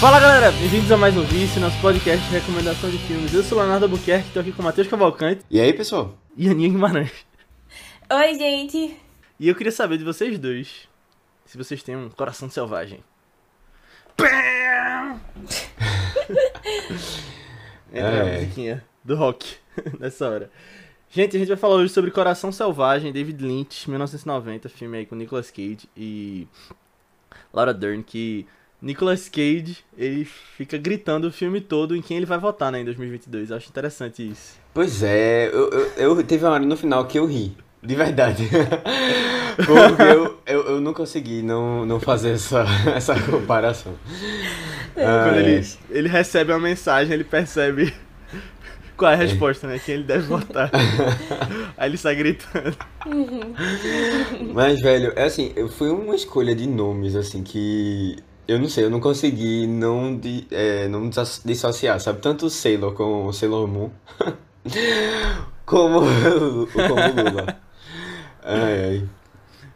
Fala galera, bem-vindos a mais um Vício, nosso podcast de recomendação de filmes. Eu sou o Leonardo Albuquerque, estou aqui com o Matheus Cavalcante E aí, pessoal? e Aninha Guimarães. Oi, gente. E eu queria saber de vocês dois se vocês têm um coração selvagem. Entra a É. musiquinha do rock nessa hora. Gente, a gente vai falar hoje sobre Coração Selvagem, David Lynch, 1990, filme aí com Nicolas Cage e Laura Dern, que Nicolas Cage, ele fica gritando o filme todo em quem ele vai votar, né, em 2022. Eu acho interessante isso. Pois é, eu, eu, eu- teve uma hora no final que eu ri. De verdade. Porque eu, eu, eu não consegui não, não fazer essa, essa comparação. Ah, Quando ele, é. ele recebe uma mensagem, ele percebe qual é a resposta, né, quem ele deve votar. Aí ele sai gritando. Mas, velho, é assim, eu- foi uma escolha de nomes, assim, que eu não sei, eu não consegui não, de, é, não dissociar, sabe? Tanto o Sailor como o Sailor Moon, como, como Lula. Ai, ai.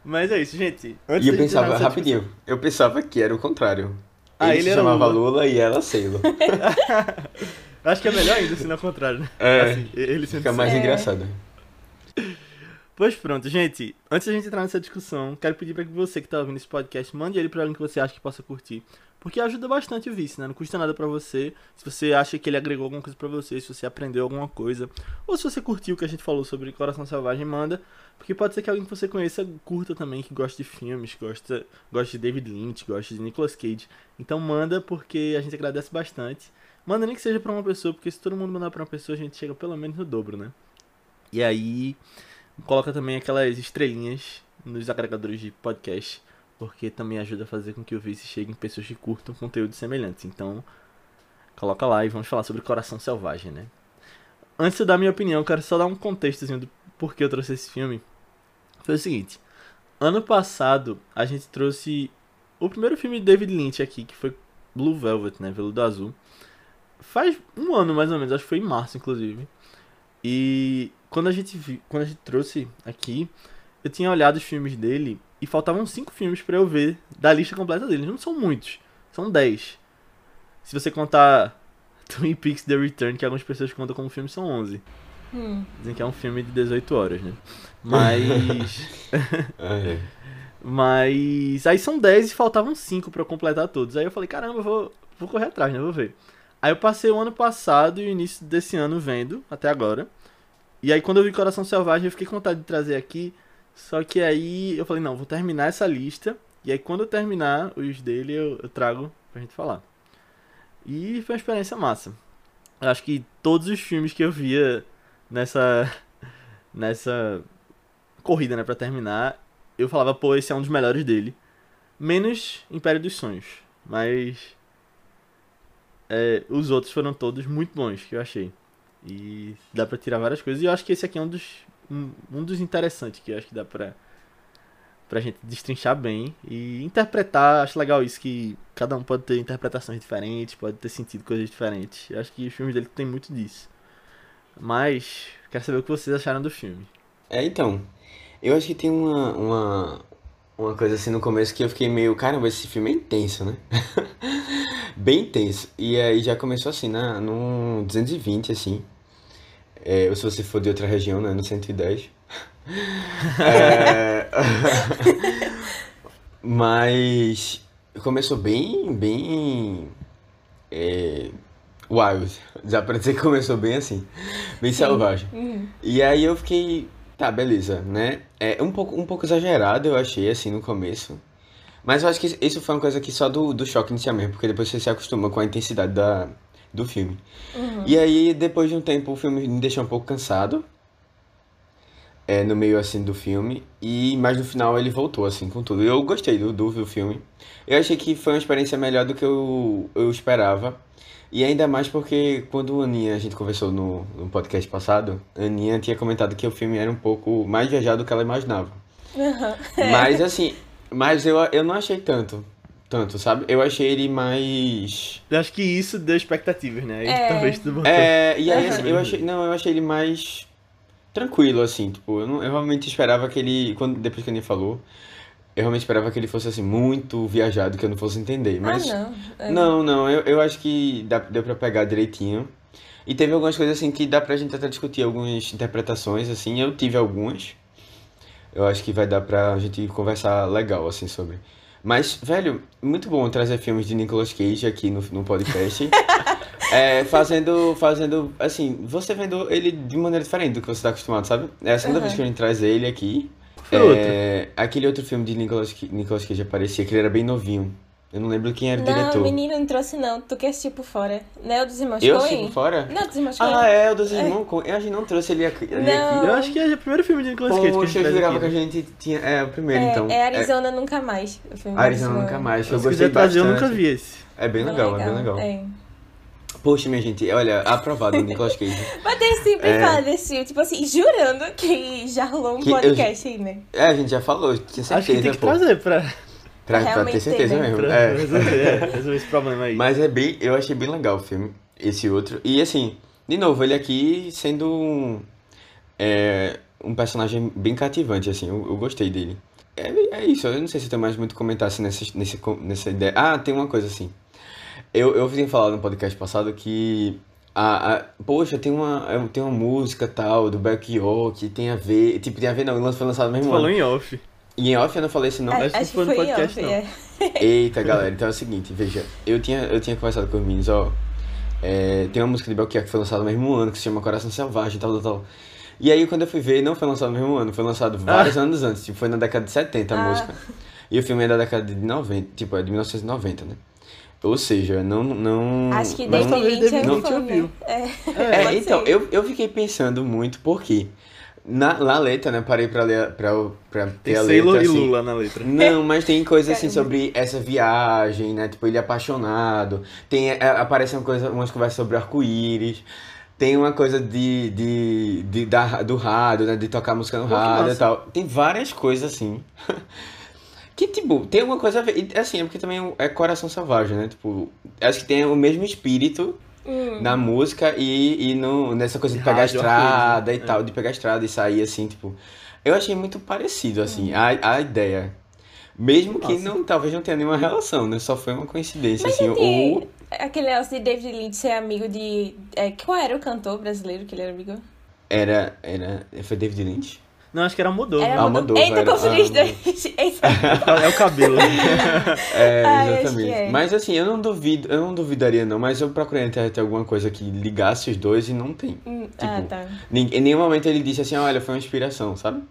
Mas é isso, gente. Antes E eu pensava, rapidinho, eu pensava que era o contrário. Ah, ele, ele se chamava Lula. Lula. e ela Sailor. discussão- Acho que é melhor ainda se não ao contrário, né? É, Assim, ele fica mais É. engraçado. Pois pronto, gente. Antes da gente entrar nessa discussão, quero pedir para que você que tá ouvindo esse podcast mande ele para alguém que você acha que possa curtir. Porque ajuda bastante o vício, né? Não custa nada pra você. Se você acha que ele agregou alguma coisa pra você, se você aprendeu alguma coisa, ou se você curtiu o que a gente falou sobre Coração Selvagem, manda. Porque pode ser que alguém que você conheça curta também, que gosta de filmes, gosta, gosta de David Lynch, gosta de Nicolas Cage. Então manda, porque a gente agradece bastante. Manda nem que seja pra uma pessoa, porque se todo mundo mandar pra uma pessoa, a gente chega pelo menos no dobro, né? E aí, coloca também aquelas estrelinhas nos agregadores de podcast, porque também ajuda a fazer com que o Vice chegue em pessoas que curtam conteúdos semelhantes. Então, coloca lá e vamos falar sobre Coração Selvagem, né? Antes de eu dar minha opinião, quero só dar um contextozinho do porquê eu trouxe esse filme. Foi o seguinte, ano passado a gente trouxe o primeiro filme de David Lynch aqui, que foi Blue Velvet, né, Veludo Azul. Faz um ano mais ou menos, acho que foi em março, inclusive. E quando a gente vi, quando a gente trouxe aqui, eu tinha olhado os filmes dele e faltavam cinco filmes pra eu ver da lista completa dele. Não são muitos, são 10. Se você contar Twin Peaks The Return, que algumas pessoas contam como filme, são 11. Hum. Dizem que é um filme de 18 horas, né? Mas Ai, ai. mas aí são 10 e faltavam 5 pra eu completar todos. Aí eu falei, caramba, eu vou, vou correr atrás, né? Vou ver. Aí eu passei o ano passado e o início desse ano vendo, até agora. E aí quando eu vi Coração Selvagem, eu fiquei com vontade de trazer aqui. Só que aí eu falei, não, vou terminar essa lista. E aí quando eu terminar os dele, eu, eu trago pra gente falar. E foi uma experiência massa. Eu acho que todos os filmes que eu via nessa. nessa corrida, né, pra terminar, eu falava, pô, esse é um dos melhores dele. Menos Império dos Sonhos. Mas. é, os outros foram todos muito bons, que eu achei. E dá pra tirar várias coisas. E eu acho que esse aqui é um dos. Um, um dos interessantes que eu acho que dá pra. Pra gente destrinchar bem e interpretar. Acho legal isso, que cada um pode ter interpretações diferentes, pode ter sentido coisas diferentes. Eu acho que os filmes dele tem muito disso. Mas, quero saber o que vocês acharam do filme. É, então, eu acho que tem uma, uma, uma coisa assim no começo que eu fiquei meio, caramba, esse filme é intenso, né? Bem intenso. E aí já começou assim, na, no 220, assim. É, ou se você for de outra região, né, no 110. É... Mas começou bem, bem é, wild. Dá pra dizer que começou bem assim, bem selvagem. Uhum. E aí eu fiquei, tá, beleza, né? É um pouco, um pouco exagerado, eu achei, assim, no começo. Mas eu acho que isso foi uma coisa que só do, do choque inicial mesmo, porque depois você se acostuma com a intensidade da, do filme. Uhum. E aí, depois de um tempo, o filme me deixou um pouco cansado. É, no meio, assim, do filme. E, mas no final ele voltou, assim, com tudo. Eu gostei do, do, do filme. Eu achei que foi uma experiência melhor do que eu, eu esperava. E ainda mais porque quando a Aninha, a gente conversou no, no podcast passado, a Aninha tinha comentado que o filme era um pouco mais viajado do que ela imaginava. Uhum. Mas assim, mas eu, eu não achei tanto. Tanto, sabe? Eu achei ele mais. Eu acho que isso deu expectativas, né? É. talvez tu botou. É, e aí assim, eu achei. Não, eu achei ele mais tranquilo, assim, tipo, eu, não, eu realmente esperava que ele. Quando, depois que a Aninha falou, Eu realmente esperava que ele fosse assim, muito viajado, que eu não fosse entender. Mas. Ah, não. É. Não, não, eu, eu acho que dá, deu pra pegar direitinho. E teve algumas coisas assim que dá pra gente até discutir algumas interpretações, assim. Eu tive algumas. Eu acho que vai dar pra gente conversar legal, assim, sobre. Mas, velho, muito bom trazer filmes de Nicolas Cage aqui no, no podcast. É, fazendo, fazendo, assim, você vendo ele de maneira diferente do que você tá acostumado, sabe? É a segunda Aham. vez que a gente traz ele aqui. É, aquele outro filme de Nicolas, Nicolas Cage aparecia, que ele era bem novinho. Eu não lembro quem era o Não, diretor. menino, não trouxe não. Tu quer assistir por fora. Não é o dos irmãos Eu assisti por fora? Não, dos irmãos Coen. Ah, é, o dos irmãos Coen. A gente não trouxe ele aqui. ele Não. aqui. Eu acho que é o primeiro filme de Nicolas Cage que a gente eu jurava aqui. que a né? gente tinha. É, o primeiro, É, então. é Arizona Nunca Mais. O filme É, Arizona Nunca. Mais. Eu Se gostei quiser trazer, eu bastante. nunca vi esse. É bem legal, é bem legal. É. Poxa, minha gente, olha, aprovado o Nicolas Cage. Mas ele sempre É. fala desse filme, tipo assim, jurando que já rolou um Que eu- podcast aí, né? É, a gente já falou, tinha certeza, Acho que tem que pô. trazer pra, Pra, pra ter certeza tem, né? mesmo. pra é. resolver, é, resolver esse problema aí. Mas é bem, eu achei bem legal o filme, esse outro. E assim, de novo, ele aqui sendo um, é, um personagem bem cativante, assim, eu, eu gostei dele. É, é isso, eu não sei se tem mais muito a comentar assim, nessa, nesse, nessa ideia. Ah, tem uma coisa assim. Eu, eu tinha falado no podcast passado que. A, a, poxa, tem uma, é, tem uma música tal do Belchior que tem a ver. Tipo, tem a ver não, foi lançado no Tu mesmo falou ano. em off. E em off eu não falei isso não. acho A- que Acho que foi no podcast, off, não. é. Eita, galera, então é o seguinte, veja, eu tinha, eu tinha conversado com os meninos, ó, é, tem uma música de Belchior que foi lançada no mesmo ano, que se chama Coração Selvagem, tal, tal, tal. E aí, quando eu fui ver, não foi lançado no mesmo ano, foi lançado vários anos antes, tipo, foi na década de 70 a Ah. música. E o filme é da década de 90, tipo, é de 1990, né? Ou seja, não, não... Acho que não- Mas David talvez Lynch é? É. É, então, eu, eu fiquei pensando muito, porque na, na letra, né, parei pra ler, pra, pra ter Tem a Sailor letra, e assim, Lula na letra. Não, mas tem coisa assim sobre essa viagem, né? Tipo, ele é apaixonado. Tem, é, aparecem uma coisa, umas conversas sobre arco-íris. Tem uma coisa de, de, de, da, do rádio, né? De tocar música no Pô, rádio e tal. Tem várias coisas assim. Que, tipo, tem alguma coisa a ver. E, assim, é porque também é coração selvagem, né? Tipo, acho que tem o mesmo espírito Hum. na música e, e no, nessa coisa de De pegar a estrada arco-íris, e né? tal, de pegar a estrada e sair assim, tipo. Eu achei muito parecido, assim, a, a ideia. Mesmo que Massa. não, talvez não tenha nenhuma relação, né? Só foi uma coincidência, Mas assim. Ou. aquele negócio de David Lynch ser amigo de... É, qual era o cantor brasileiro que ele era amigo? Era. era foi David Lynch? Não, acho que era Almodóvar. Era Almodóvar, Eita, era- confundi ah. É o cabelo. É, Ah, exatamente. que é. Mas assim, eu não duvido, eu não duvidaria, não, mas eu procurei na internet alguma coisa que ligasse os dois e não tem. Hum, ah, Tipo, tá. Nin- Em nenhum momento ele disse assim, olha, foi uma inspiração, sabe?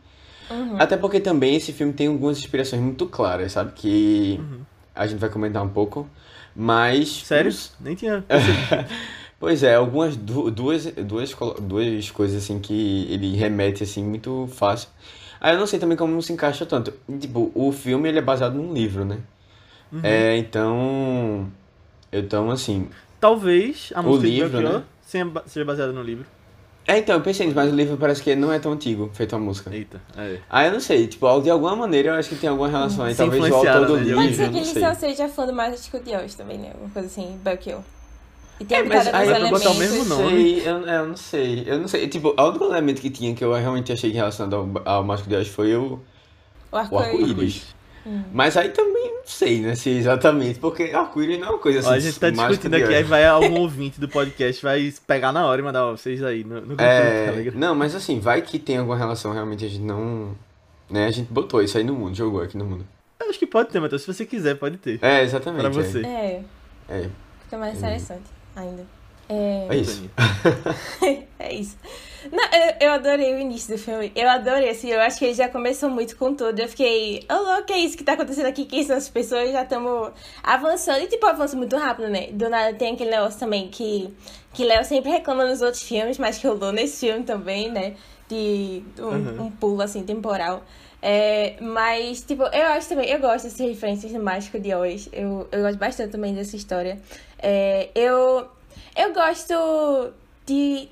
Uhum. Até porque também esse filme tem algumas inspirações muito claras, sabe? Que Uhum. a gente vai comentar um pouco. Mas. Sério? Nem tinha. Pois é, algumas du- duas, duas, duas coisas assim que ele remete assim muito fácil. Aí eu não sei também como não se encaixa tanto. Tipo, o filme ele é baseado num livro, né? Uhum. É, então. Então, assim. Talvez a O música livro, de Belchior né? seja ba- seja baseada no livro. É, então, eu pensei nisso, mas o livro parece que não é tão antigo, feito a música. Eita, é. Ah, eu não sei, tipo, de alguma maneira eu acho que tem alguma relação aí, Se talvez o autor do né, de livro, Pode ser que ele sei. só seja fã do Mágico de Oz também, né? Uma coisa assim, Belchior. E tem É, mas aí dá pra botar o mesmo nome. sei, eu, eu não sei, eu não sei. Tipo, o único elemento que tinha que eu realmente achei relacionado ao, ao Mágico de Oz foi o, O arco-íris. Hum. Mas aí também não sei, né, se exatamente, porque arco-íris não é uma coisa assim, Ó, a gente tá discutindo aqui, aí vai algum ouvinte do podcast, vai pegar na hora e mandar ó, vocês aí no, no grupo do É, Telegram. não, mas assim, vai que tem alguma relação, realmente a gente não... Né, a gente botou isso aí no mundo, jogou aqui no mundo. Eu acho que pode ter, Matheus. Se você quiser, pode ter. É, exatamente. Pra é. você. É, É, fica mais interessante ainda. É, é isso. é isso. Não, eu, eu adorei o início do filme. Eu adorei, assim, eu acho que ele já começou muito com tudo. Eu fiquei, oh, louco, que é isso que tá acontecendo aqui? Quem são as pessoas? Já estamos avançando. E, tipo, avança muito rápido, né? Do nada tem aquele negócio também que, que Léo sempre reclama nos outros filmes, mas que rolou nesse filme também, né? De um, Uhum. um pulo, assim, temporal. É, mas, tipo, eu acho também, eu gosto dessas referências do Mágico de Oz. Eu, eu gosto bastante também dessa história. É, eu, eu gosto de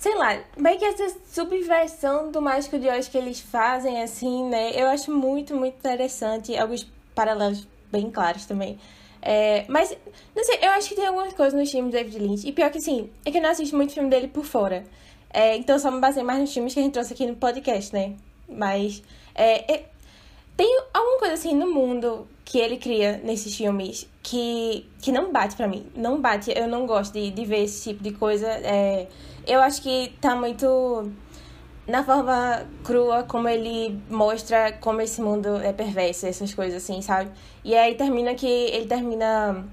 sei lá, meio que essa subversão do Mágico de Oz que eles fazem, assim, né? Eu acho muito, muito interessante. Alguns paralelos bem claros também. É, mas, não sei, eu acho que tem algumas coisas nos filmes do David Lynch. E pior que, assim, é que eu não assisto muito filme dele por fora. É, então, só me baseio mais nos filmes que a gente trouxe aqui no podcast, né? Mas, é, é- tem alguma coisa assim no mundo que ele cria nesses filmes que, que não bate pra mim. Não bate. Eu não gosto de, de ver esse tipo de coisa. É, eu acho que tá muito na forma crua como ele mostra como esse mundo é perverso, essas coisas assim, sabe? E aí termina que ele termina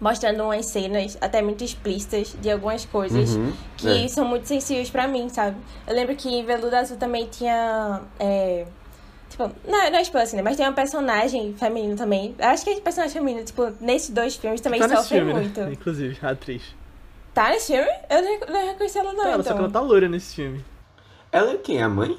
mostrando umas cenas até muito explícitas de algumas coisas Uhum, que é. são muito sensíveis pra mim, sabe? Eu lembro que em Veludo Azul também tinha. É, tipo, não, não é spoiler assim, né? Mas tem uma personagem feminina também. Eu acho que a personagem feminina, tipo, nesses dois filmes também tá sofre filme, muito. né? Inclusive, a atriz. Tá nesse filme? Eu não, reconheci ela, não. Tá, ela, então. Só que ela tá loira nesse filme. Ela é quem? A mãe?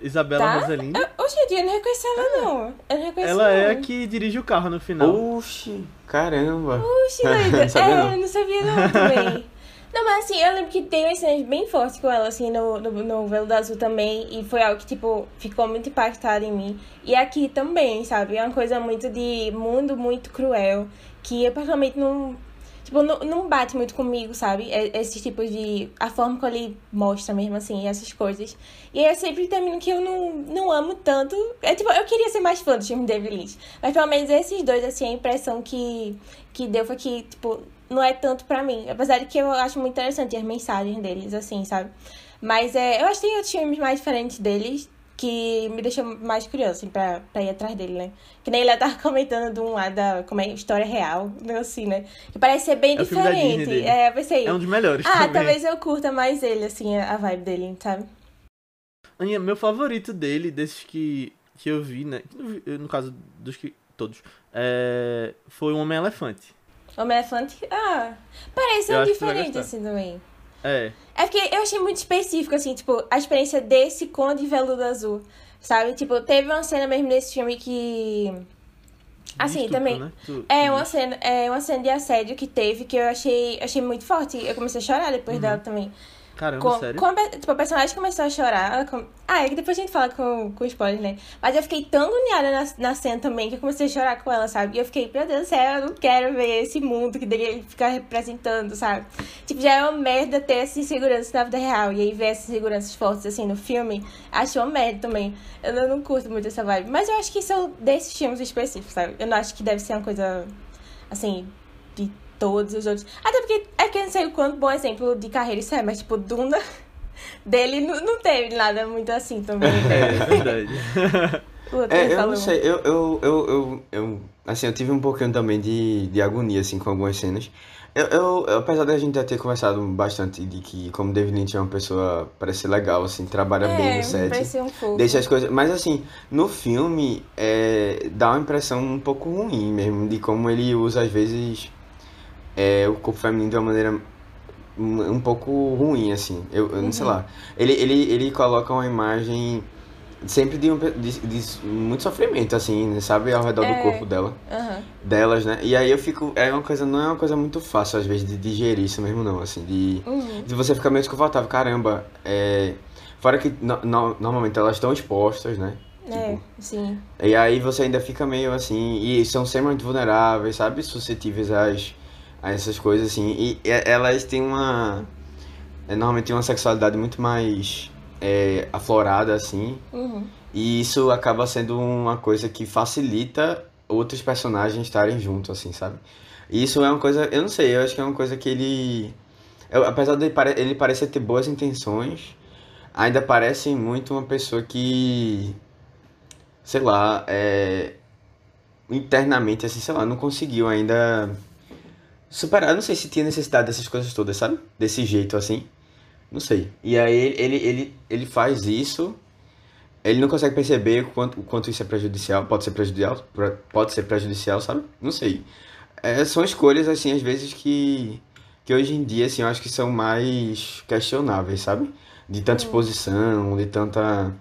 Isabela Tá? Em dia eu não reconheci ela, não. Eu não reconheci Ela é a não. que dirige o carro no final. Oxi, caramba. Puxa, doida. Sabia é, não. eu não sabia não também. Não, mas assim, eu lembro que tem umas cenas bem fortes com ela, assim, no, no, no Velo Azul também. E foi algo que, tipo, ficou muito impactado em mim. E aqui também, sabe? É uma coisa muito de mundo muito cruel. Que eu, particularmente, não... Tipo, não, não bate muito comigo, sabe? É- Esses tipos de... A forma como ele mostra mesmo, assim, essas coisas. E aí eu sempre termino que eu não, não amo tanto. É tipo, eu queria ser mais fã do filme David Lynch. Mas pelo menos esses dois, assim, a impressão que, que deu foi que, tipo, não é tanto pra mim. Apesar de que eu acho muito interessante as mensagens deles, assim, sabe? Mas é, eu acho que tem outros filmes mais diferentes deles que me deixam mais curioso, assim, pra, pra ir atrás dele, né? Que nem ele tava comentando de um lá da como é, história real, assim, né? Que parece ser bem É diferente. É, pensei. É um dos melhores ah, também. talvez eu curta mais ele, assim, a vibe dele, sabe? Aninha, meu favorito dele, desses que, que eu vi, né? No caso dos que. Todos. É, foi o Homem-Elefante. Homem-Elefante, ah, parece Eu um diferente, assim, também. É. É porque eu achei muito específico, assim, tipo, a experiência desse com o de veludo azul, sabe? Tipo, teve uma cena mesmo nesse filme que... Assim, estupro, também... né? Tu- É tu uma cena, é uma cena de assédio que teve que eu achei, achei muito forte. Eu comecei a chorar depois Uhum. dela também. Caramba, Com, sério? com a, tipo, a personagem começou a chorar. ela com- Ah, é que depois a gente fala com, com spoiler, né? Mas eu fiquei tão agoniada na, na cena também que eu comecei a chorar com ela, sabe? E eu fiquei, meu Deus do céu, eu não quero ver esse mundo que deveria ficar representando, sabe? Tipo, já é uma merda ter essa insegurança na vida real. E aí ver essas inseguranças fortes assim no filme, acho uma merda também. Eu não, não curto muito essa vibe. Mas eu acho que são desses filmes específicos, sabe? Eu não acho que deve ser uma coisa assim, todos os outros. Até porque é que eu não sei o quanto bom exemplo de carreira isso é, mas tipo, Duna dele não, não teve nada muito assim também. É, né? é verdade. É, eu falou. não sei, eu, eu, eu, eu, eu- assim, eu tive um pouquinho também de, de agonia, assim, com algumas cenas. Eu, eu, eu- apesar da gente já ter conversado bastante de que, como David Lynch é uma pessoa, parece ser legal, assim, trabalha bem É, no set. um fofo. Deixa as coisas. Mas assim, no filme é, dá uma impressão um pouco ruim mesmo, de como ele usa às vezes é, o corpo feminino de uma maneira um, pouco ruim, assim. Eu, eu não sei Uhum. lá. Ele, ele, ele coloca uma imagem sempre de, um, de, de muito sofrimento, assim, sabe, ao redor É. do corpo dela, Aham. delas, né? E aí eu fico. É uma coisa, não é uma coisa muito fácil, às vezes, de digerir isso mesmo, não, assim, de. Uhum. De você ficar meio desconfortável, caramba, é. Fora que no- no- normalmente elas estão expostas, né? É, sim. E aí você ainda fica meio assim, e são extremamente vulneráveis, sabe? Suscetíveis às, a essas coisas assim. E elas têm uma. é, Normalmente têm uma sexualidade muito mais é, aflorada, assim. Uhum. E isso acaba sendo uma coisa que facilita outros personagens estarem juntos, assim, sabe? E isso é uma coisa, eu não sei, eu acho que é uma coisa que ele. eu- apesar de ele parecer ter boas intenções, ainda parece muito uma pessoa que. Sei lá, é. Internamente, assim, sei lá, não conseguiu ainda superar. Eu não sei se tinha necessidade dessas coisas todas, sabe? Desse jeito, assim. Não sei. E aí ele, ele, ele faz isso. Ele não consegue perceber o quanto, o quanto isso é prejudicial. Pode ser prejudicial, pode ser prejudicial, sabe? Não sei. É, são escolhas, assim, às vezes que, que hoje em dia, assim, eu acho que são mais questionáveis, sabe? De tanta exposição, de tanta.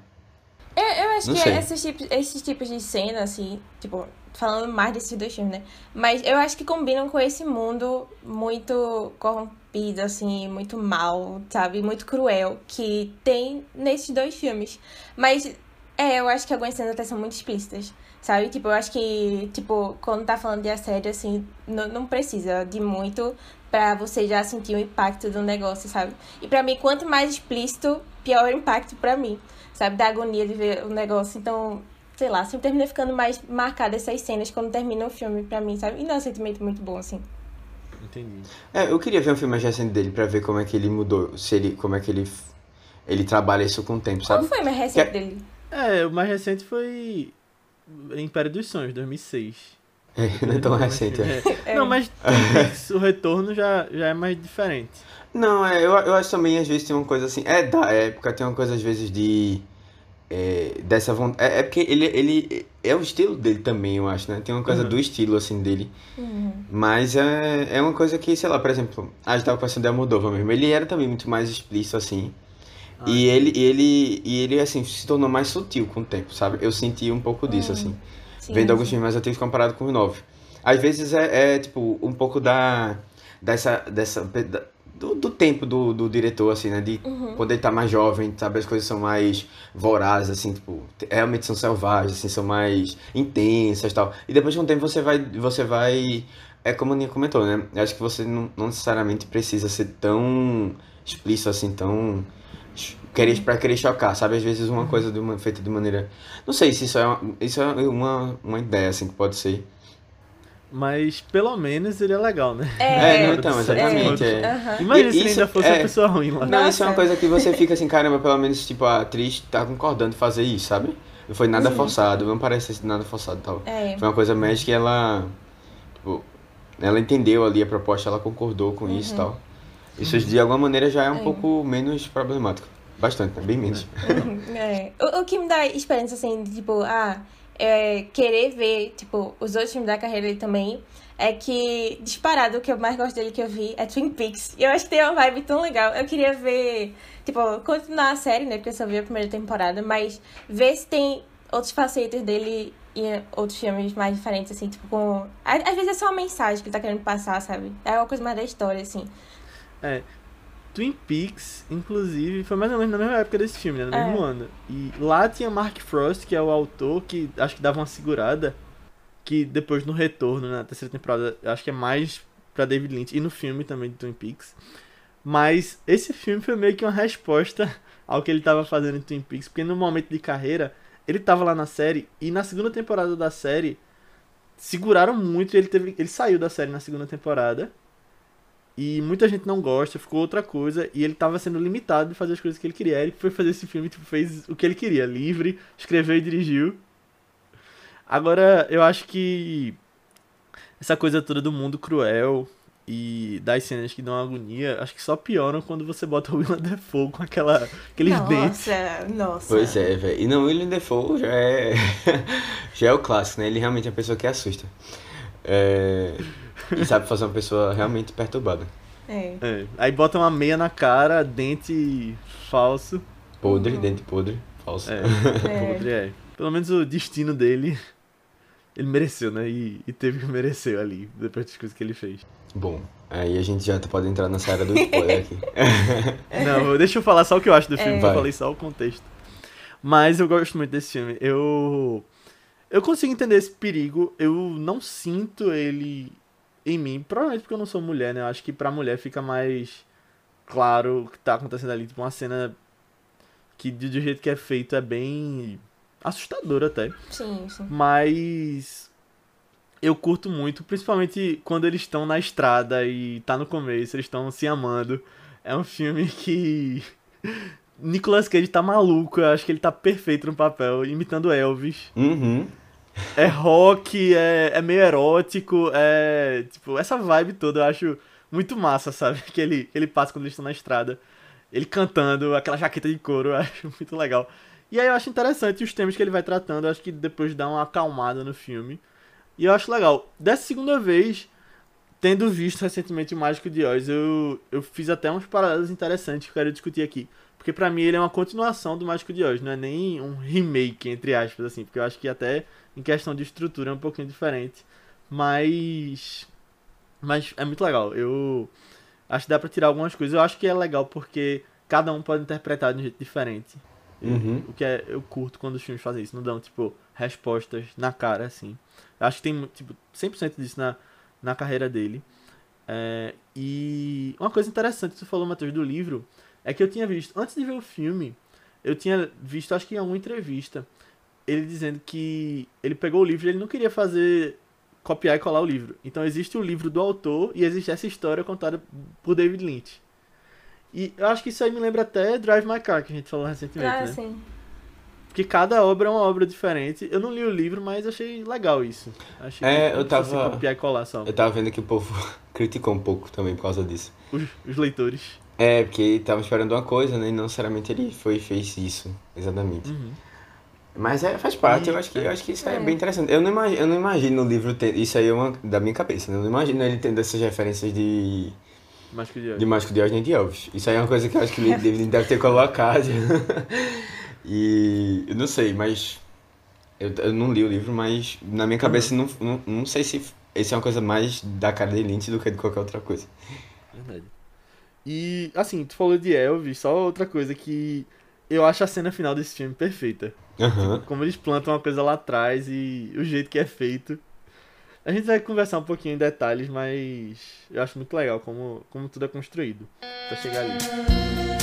Eu, eu acho Não que sei. esses tipos, esses tipos de cena, assim, tipo, falando mais desses dois filmes, né? Mas eu acho que combinam com esse mundo muito corrompido, assim, muito mal, sabe? Muito cruel que tem nesses dois filmes. Mas, é, eu acho que algumas cenas até são muito explícitas, sabe? Tipo, eu acho que, tipo, quando tá falando de assédio, assim, não, não precisa de muito pra você já sentir o impacto do negócio, sabe? E pra mim, quanto mais explícito, pior o impacto pra mim sabe? Da agonia de ver o negócio. Então, sei lá, sempre termina ficando mais marcada essas cenas quando termina o filme pra mim, sabe? E não é um sentimento muito bom, assim. Entendi. É, eu queria ver um filme mais recente dele pra ver como é que ele mudou, se ele, como é que ele, ele trabalha isso com o tempo, Qual sabe? foi o mais recente Que- dele? É, o mais recente foi Império dos Sonhos, 2006. É, não é tão recente, é. É. Não, mas o retorno já, já é mais diferente. Não, é, eu, eu acho também, às vezes, tem uma coisa assim. É da época, tem uma coisa, às vezes, de. É, dessa vontade. É, é porque ele, ele. É o estilo dele também, eu acho, né? Tem uma coisa Uhum. do estilo, assim, dele. Uhum. Mas é, é uma coisa que, sei lá, por exemplo, a gente tava conversando de Almodóvar mesmo. Ele era também muito mais explícito, assim. Ah, E ele, e ele, e ele, assim, se tornou mais sutil com o tempo, sabe? Eu senti um pouco disso, Hum. assim. Sim, Vendo alguns sim. filmes mais antigos comparado com os novos. Às vezes é, é, tipo, um pouco da. dessa. dessa da- do, do tempo do, do diretor, assim, né? De Uhum. quando ele tá mais jovem, sabe? As coisas são mais vorazes, assim, tipo, realmente são selvagens, assim, são mais intensas e tal. E depois de um tempo você vai. Você vai. É como a Aninha comentou, né? Eu acho que você não, não necessariamente precisa ser tão explícito assim, tão. Querer, pra querer chocar, sabe? Às vezes uma coisa de uma, feita de maneira. Não sei se isso é uma, isso é uma, uma ideia, assim, que pode ser. Mas pelo menos ele é legal, né? É, É, não, então, exatamente. É. Aham. Imagina E se isso ainda fosse é- uma pessoa ruim lá. Não, isso é uma coisa que você fica assim, caramba, pelo menos, tipo, a atriz tá concordando em fazer isso, sabe? Não foi nada forçado, não parece ser nada forçado e tal. É. Foi uma coisa mais que ela, tipo, ela entendeu ali a proposta, ela concordou com isso e tal. Isso de alguma maneira já é um É. pouco menos problemático. Bastante, né? Bem menos. É. O, o que me dá esperança, assim, de, tipo, ah, é, querer ver, tipo, os outros filmes da carreira dele também, é que, disparado, o que eu mais gosto dele que eu vi é Twin Peaks. E eu acho que tem uma vibe tão legal. Eu queria ver, tipo, continuar a série, né, porque eu só vi a primeira temporada, mas ver se tem outros facetas dele em outros filmes mais diferentes, assim, tipo, com... Às vezes é só uma mensagem que ele tá querendo passar, sabe? É uma coisa mais da história, assim. É. Twin Peaks, inclusive, foi mais ou menos na mesma época desse filme, né? No É. mesmo ano. E lá tinha Mark Frost, que é o autor, que acho que dava uma segurada. Que depois no retorno, na terceira temporada, acho que é mais pra David Lynch. E no filme também de Twin Peaks. Mas esse filme foi meio que uma resposta ao que ele tava fazendo em Twin Peaks. Porque no momento de carreira, ele tava lá na série. E na segunda temporada da série, seguraram muito. E ele, teve, ele saiu da série na segunda temporada. E muita gente não gosta, ficou outra coisa, e ele tava sendo limitado de fazer as coisas que ele queria. Ele foi fazer esse filme, tipo, fez o que ele queria, livre, escreveu e dirigiu. Agora, eu acho que essa coisa toda do mundo cruel e das cenas que dão agonia, acho que só pioram quando você bota o Willem Dafoe com aquela, aqueles dentes. Nossa, nossa. Pois é, velho. E não, William Defoe já é. já é o clássico, né? Ele realmente é uma pessoa que assusta. É, E sabe fazer uma pessoa realmente perturbada. É. É, Aí bota uma meia na cara, dente falso. Podre, Uhum. dente podre, falso. É, É. podre é. Pelo menos o destino dele, ele mereceu, né? E, e teve que merecer ali, depois das coisas que ele fez. Bom, aí a gente já pode entrar nessa área do spoiler aqui. Não, deixa eu falar só o que eu acho do filme, É. eu falei só o contexto. Mas eu gosto muito desse filme. Eu. Eu consigo entender esse perigo, eu não sinto ele em mim, provavelmente porque eu não sou mulher, né? Eu acho que pra mulher fica mais claro o que tá acontecendo ali. Tipo, uma cena que do jeito que é feito é bem assustadora até. Sim, sim. Mas eu curto muito, principalmente quando eles estão na estrada e tá no começo, eles estão se amando. É um filme que Nicolas Cage tá maluco, eu acho que ele tá perfeito no papel, imitando Elvis. Uhum. É rock, é, é meio erótico, é. Tipo, essa vibe toda eu acho muito massa, sabe? Que ele, ele passa quando eles estão na estrada. Ele cantando, aquela jaqueta de couro, eu acho muito legal. E aí eu acho interessante os temas que ele vai tratando, eu acho que depois dá uma acalmada no filme. E eu acho legal. Dessa segunda vez, tendo visto recentemente o Mágico de Oz, eu, eu fiz até uns paralelos interessantes que eu quero discutir aqui. Porque pra mim ele é uma continuação do Mágico de Oz, não é nem um remake, entre aspas, assim. Porque eu acho que até em questão de estrutura é um pouquinho diferente. Mas. Mas é muito legal. Eu acho que dá pra tirar algumas coisas. Eu acho que é legal porque cada um pode interpretar de um jeito diferente. Uhum. O que é, eu curto quando os filmes fazem isso. Não dão, tipo, respostas na cara, assim. Eu acho que tem, tipo, 100% disso na, na carreira dele. É, e uma coisa interessante que você falou, Matheus, do livro, é que eu tinha visto, antes de ver o filme, eu tinha visto, acho que em alguma entrevista, ele dizendo que ele pegou o livro e ele não queria fazer copiar e colar o livro. Então existe o livro do autor e existe essa história contada por David Lynch. E eu acho que isso aí me lembra até Drive My Car, que a gente falou recentemente, Ah, né? sim. Porque cada obra é uma obra diferente. Eu não li o livro, mas achei legal isso. Achei É, eu tava- copiar e colar só. Eu tava vendo que o povo criticou um pouco também por causa disso. Os, os leitores. É, porque estavam esperando uma coisa, né? E não necessariamente ele foi e fez isso, exatamente. Uhum. Mas é, faz parte, E- eu acho que, eu acho que isso é, É. bem interessante. Eu não imagino, eu não imagino o livro ter. Isso aí é uma da minha cabeça, né? Eu não imagino ele tendo essas referências de, de de Mágico de Oz nem de Elvis. Isso aí é uma coisa que eu acho que ele deve, deve ter colocado. e eu não sei, mas. Eu, eu não li o livro, mas na minha cabeça não, não, não sei se isso é uma coisa mais da cara de Lynch do que de qualquer outra coisa. Verdade. E, assim, tu falou de Elvis, só outra coisa que eu acho a cena final desse filme perfeita. Aham. Como eles plantam uma coisa lá atrás e o jeito que é feito. A gente vai conversar um pouquinho em detalhes, mas eu acho muito legal como, como tudo é construído pra chegar ali.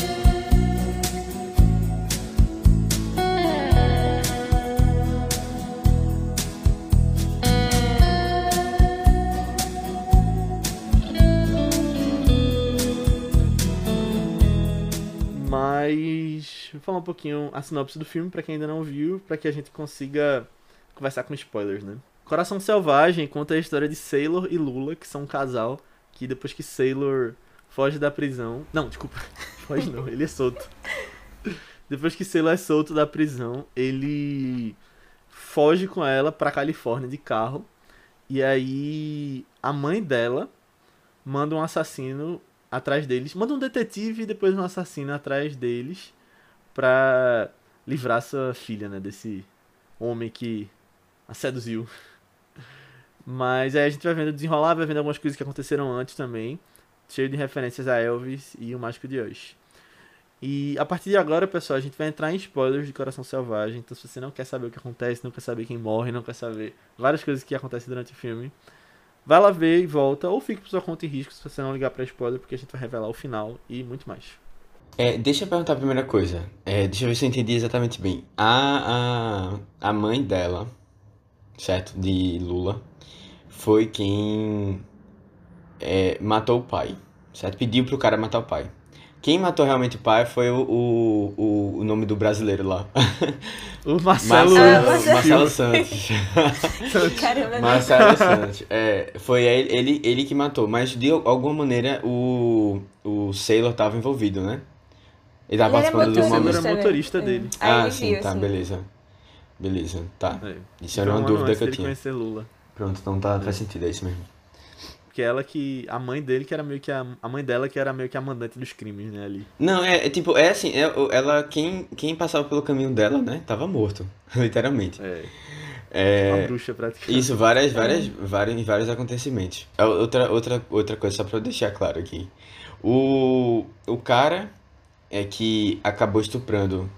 Mas vou falar um pouquinho a sinopse do filme pra quem ainda não viu, pra que a gente consiga conversar com spoilers, né? Coração Selvagem conta a história de Sailor e Lula, que são um casal que depois que Sailor foge da prisão, não, desculpa, foge não, ele é solto. Depois que Sailor é solto da prisão, ele foge com ela pra Califórnia de carro. E aí a mãe dela manda um assassino atrás deles, manda um detetive e depois um assassino atrás deles pra livrar sua filha, né, desse homem que a seduziu. Mas aí a gente vai vendo desenrolar, vai vendo algumas coisas que aconteceram antes também, cheio de referências a Elvis e o Mágico de Oz. E a partir de agora, pessoal, a gente vai entrar em spoilers de Coração Selvagem. Então, se você não quer saber o que acontece, não quer saber quem morre, não quer saber várias coisas que acontecem durante o filme, vai lá ver e volta, ou fique por sua conta e risco se você não ligar pra spoiler, porque a gente vai revelar o final e muito mais. É, deixa eu perguntar a primeira coisa. É, deixa eu ver se eu entendi exatamente bem. A, a, a mãe dela, certo? De Lula, foi quem é, matou o pai, certo? Pediu pro cara matar o pai. Quem matou realmente o pai foi o, o, o, nome do brasileiro lá. O Marcelo, Ah, Marcelo, Marcelo. Marcelo Santos. Caramba, Marcelo Santos. É, foi ele, ele, ele que matou, mas de alguma maneira o, o Sailor tava envolvido, né? Ele tava Ele era participando do momento. era motorista dele. Ah, ele sim, viu, tá, assim. beleza. Beleza, tá. É. Isso era Foi uma um dúvida que eu tinha. Lula. Pronto, então tá, faz sentido, é isso mesmo. Que ela que. A mãe dele que era meio que a. A mãe dela que era meio que a mandante dos crimes, né, ali. Não, é, é tipo, é assim, é, ela, quem, quem passava pelo caminho dela, né, tava morto, literalmente. É. Uma É, bruxa praticamente. isso, várias, várias, vários, vários acontecimentos. É, Outra, outra, outra coisa, só pra eu deixar claro aqui. O, o cara é que acabou estuprando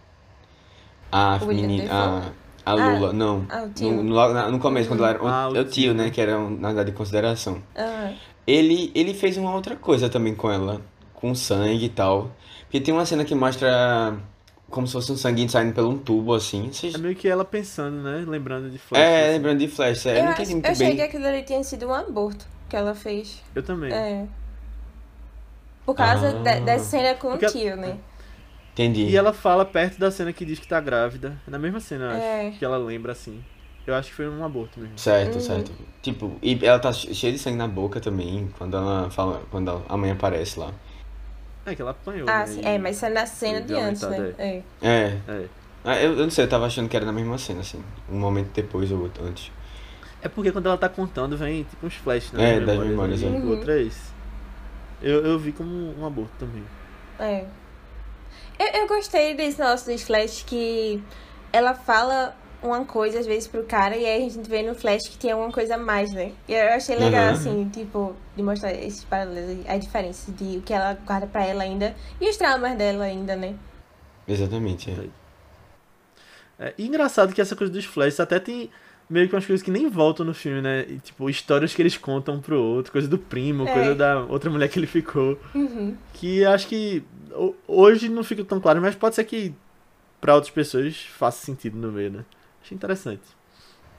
a menina, a, Ah, Lula, não. ah, o tio. No, no, no começo, quando ela era, o, Ah, o é o tio, tio. né, que era, um, na verdade, de consideração. Ah, Ele, ele fez uma outra coisa também com ela, com sangue e tal. Porque tem uma cena que mostra como se fosse um sangue saindo pelo um tubo, assim. Vocês... É meio que ela pensando, né? Lembrando de Flash. É, assim. lembrando de Flash, é, eu eu, não acho, entendi eu muito achei bem. que aquilo ali tinha sido um aborto que ela fez. Eu também. É. Por causa Ah. de- dessa cena com Porque- o tio, né? Entendi. E ela fala perto da cena que diz que tá grávida. É na mesma cena, eu acho. É. Que ela lembra assim. Eu acho que foi um aborto mesmo. Certo, Uhum. certo. Tipo, e ela tá che- cheia de sangue na boca também, quando ela fala, quando a mãe aparece lá. É que ela apanhou. Ah, né? sim. É, mas isso é na cena de antes, né? É. É. É. Ah, eu, eu não sei, eu tava achando que era na mesma cena, assim. Um momento depois ou outro antes. É porque quando ela tá contando, vem tipo uns flashes, né? É, das das memórias, e é. Uhum. Outra é esse. Eu, eu vi como um aborto também. É. Eu, eu gostei desse negócio dos flash que ela fala uma coisa às vezes pro cara e aí a gente vê no flash que tem alguma coisa a mais, né? E eu achei legal, Uhum. assim, tipo, de mostrar esses paralelos, a diferença de o que ela guarda pra ela ainda e os traumas dela ainda, né? Exatamente, é. É, e engraçado que essa coisa dos flashes até tem meio que umas coisas que nem voltam no filme, né? E, tipo, histórias que eles contam um pro outro, coisa do primo, É. coisa da outra mulher que ele ficou. Uhum. Que acho que ho- hoje não fica tão claro, mas pode ser que pra outras pessoas faça sentido no meio, né? Achei interessante.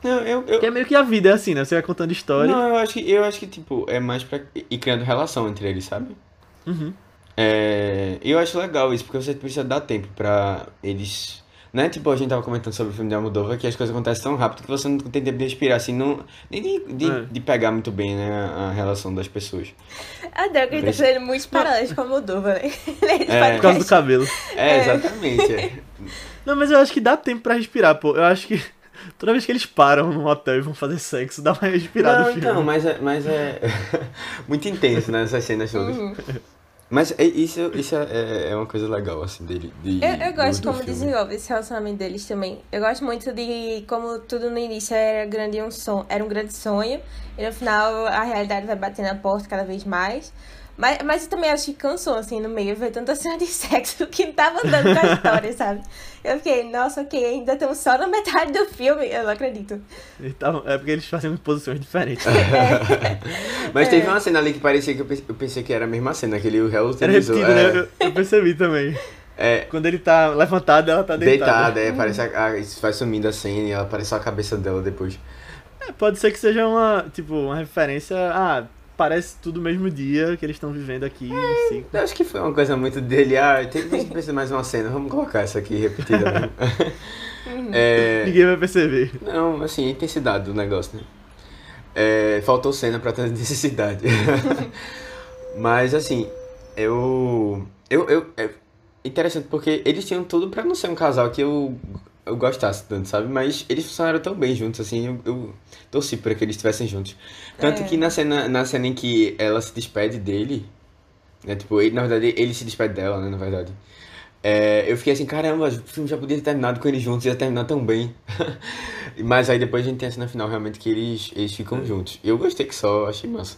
Não, eu, eu, Porque é meio que a vida é assim, né? Você vai contando história. não, eu acho que, eu acho que, tipo, é mais pra ir criando relação entre eles, sabe? Uhum. É, eu acho legal isso, porque você precisa dar tempo pra eles. Não é tipo a gente tava comentando sobre o filme de Almodóvar, que as coisas acontecem tão rápido que você não tem tempo de respirar, assim, não, nem de, de, É. de pegar muito bem, né, a, a relação das pessoas. Adoro que ele tá fazendo muitos paralelos com a Moldova, né? Nesse É. Por causa do cabelo. É, exatamente. é. Não, mas eu acho que dá tempo pra respirar, pô. Eu acho que toda vez que eles param num hotel e vão fazer sexo, dá uma respirada Não, no filme. então, mas é, mas é muito intenso, né, essas cenas todas. Uhum. Mas é- isso, isso é, é uma coisa legal, assim, dele. De, Eu, eu gosto do- do como filme. desenvolve esse relacionamento deles também. Eu gosto muito de como tudo no início era grande um sonho, era um grande sonho. E no final a realidade vai bater na porta cada vez mais. Mas, mas eu também acho que cansou, assim, no meio, ver tanta cena de sexo que não tava andando com a história, sabe? Eu fiquei, nossa, ok, ainda estamos só na metade do filme. Eu não acredito. Tavam- É porque eles fazem posições diferentes. Mas É. teve uma cena ali que parecia que eu pensei, eu pensei que era a mesma cena, aquele o réu Era repetido, é, né? Eu, eu percebi também. É, Quando ele tá levantado, ela tá deitada. deitada, é, parece a, a- isso vai sumindo a cena e ela parece só a cabeça dela depois. É, pode ser que seja uma, tipo, uma referência. Ah, parece tudo o mesmo dia que eles estão vivendo aqui. Assim. Eu acho que foi uma coisa muito dele, ah, tem tem que pensar mais uma cena, vamos colocar essa aqui repetida mesmo. É, Ninguém vai perceber. não, assim, a intensidade do negócio, né? É, faltou cena pra ter necessidade. Mas assim, eu, eu, eu. É interessante porque eles tinham tudo pra não ser um casal que eu, eu gostasse tanto, sabe? Mas eles funcionaram tão bem juntos, assim, eu, eu torci pra que eles estivessem juntos. Tanto É. que na cena, na cena em que ela se despede dele, né? Tipo, ele, na verdade, ele se despede dela, né? Na verdade. É, eu fiquei assim, caramba, o filme já podia ter terminado com eles juntos, ia terminar tão bem. Mas aí depois a gente tem a cena final realmente que eles, eles ficam juntos. Eu gostei que só, achei massa.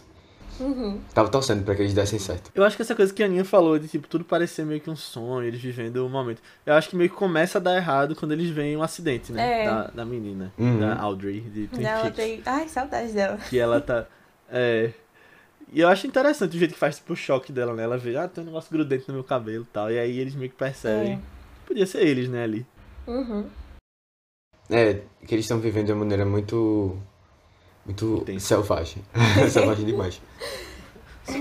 Uhum. Tava torcendo pra que eles dessem certo. Eu acho que essa coisa que a Aninha falou, de tipo, tudo parecer meio que um sonho, eles vivendo o momento. Eu acho que meio que começa a dar errado quando eles veem um acidente, né? É. Da, da menina, Uhum. da Audrey, de Twin Peaks. Ai, saudade dela. Que ela tá. É. E eu acho interessante o jeito que faz tipo, o choque dela, né? Ela vê, ah, tem um negócio grudento no meu cabelo e tal. E aí eles meio que percebem. É. Podia ser eles, né, ali. Uhum. É, que eles estão vivendo de uma maneira muito. Muito Intensa. selvagem. selvagem demais.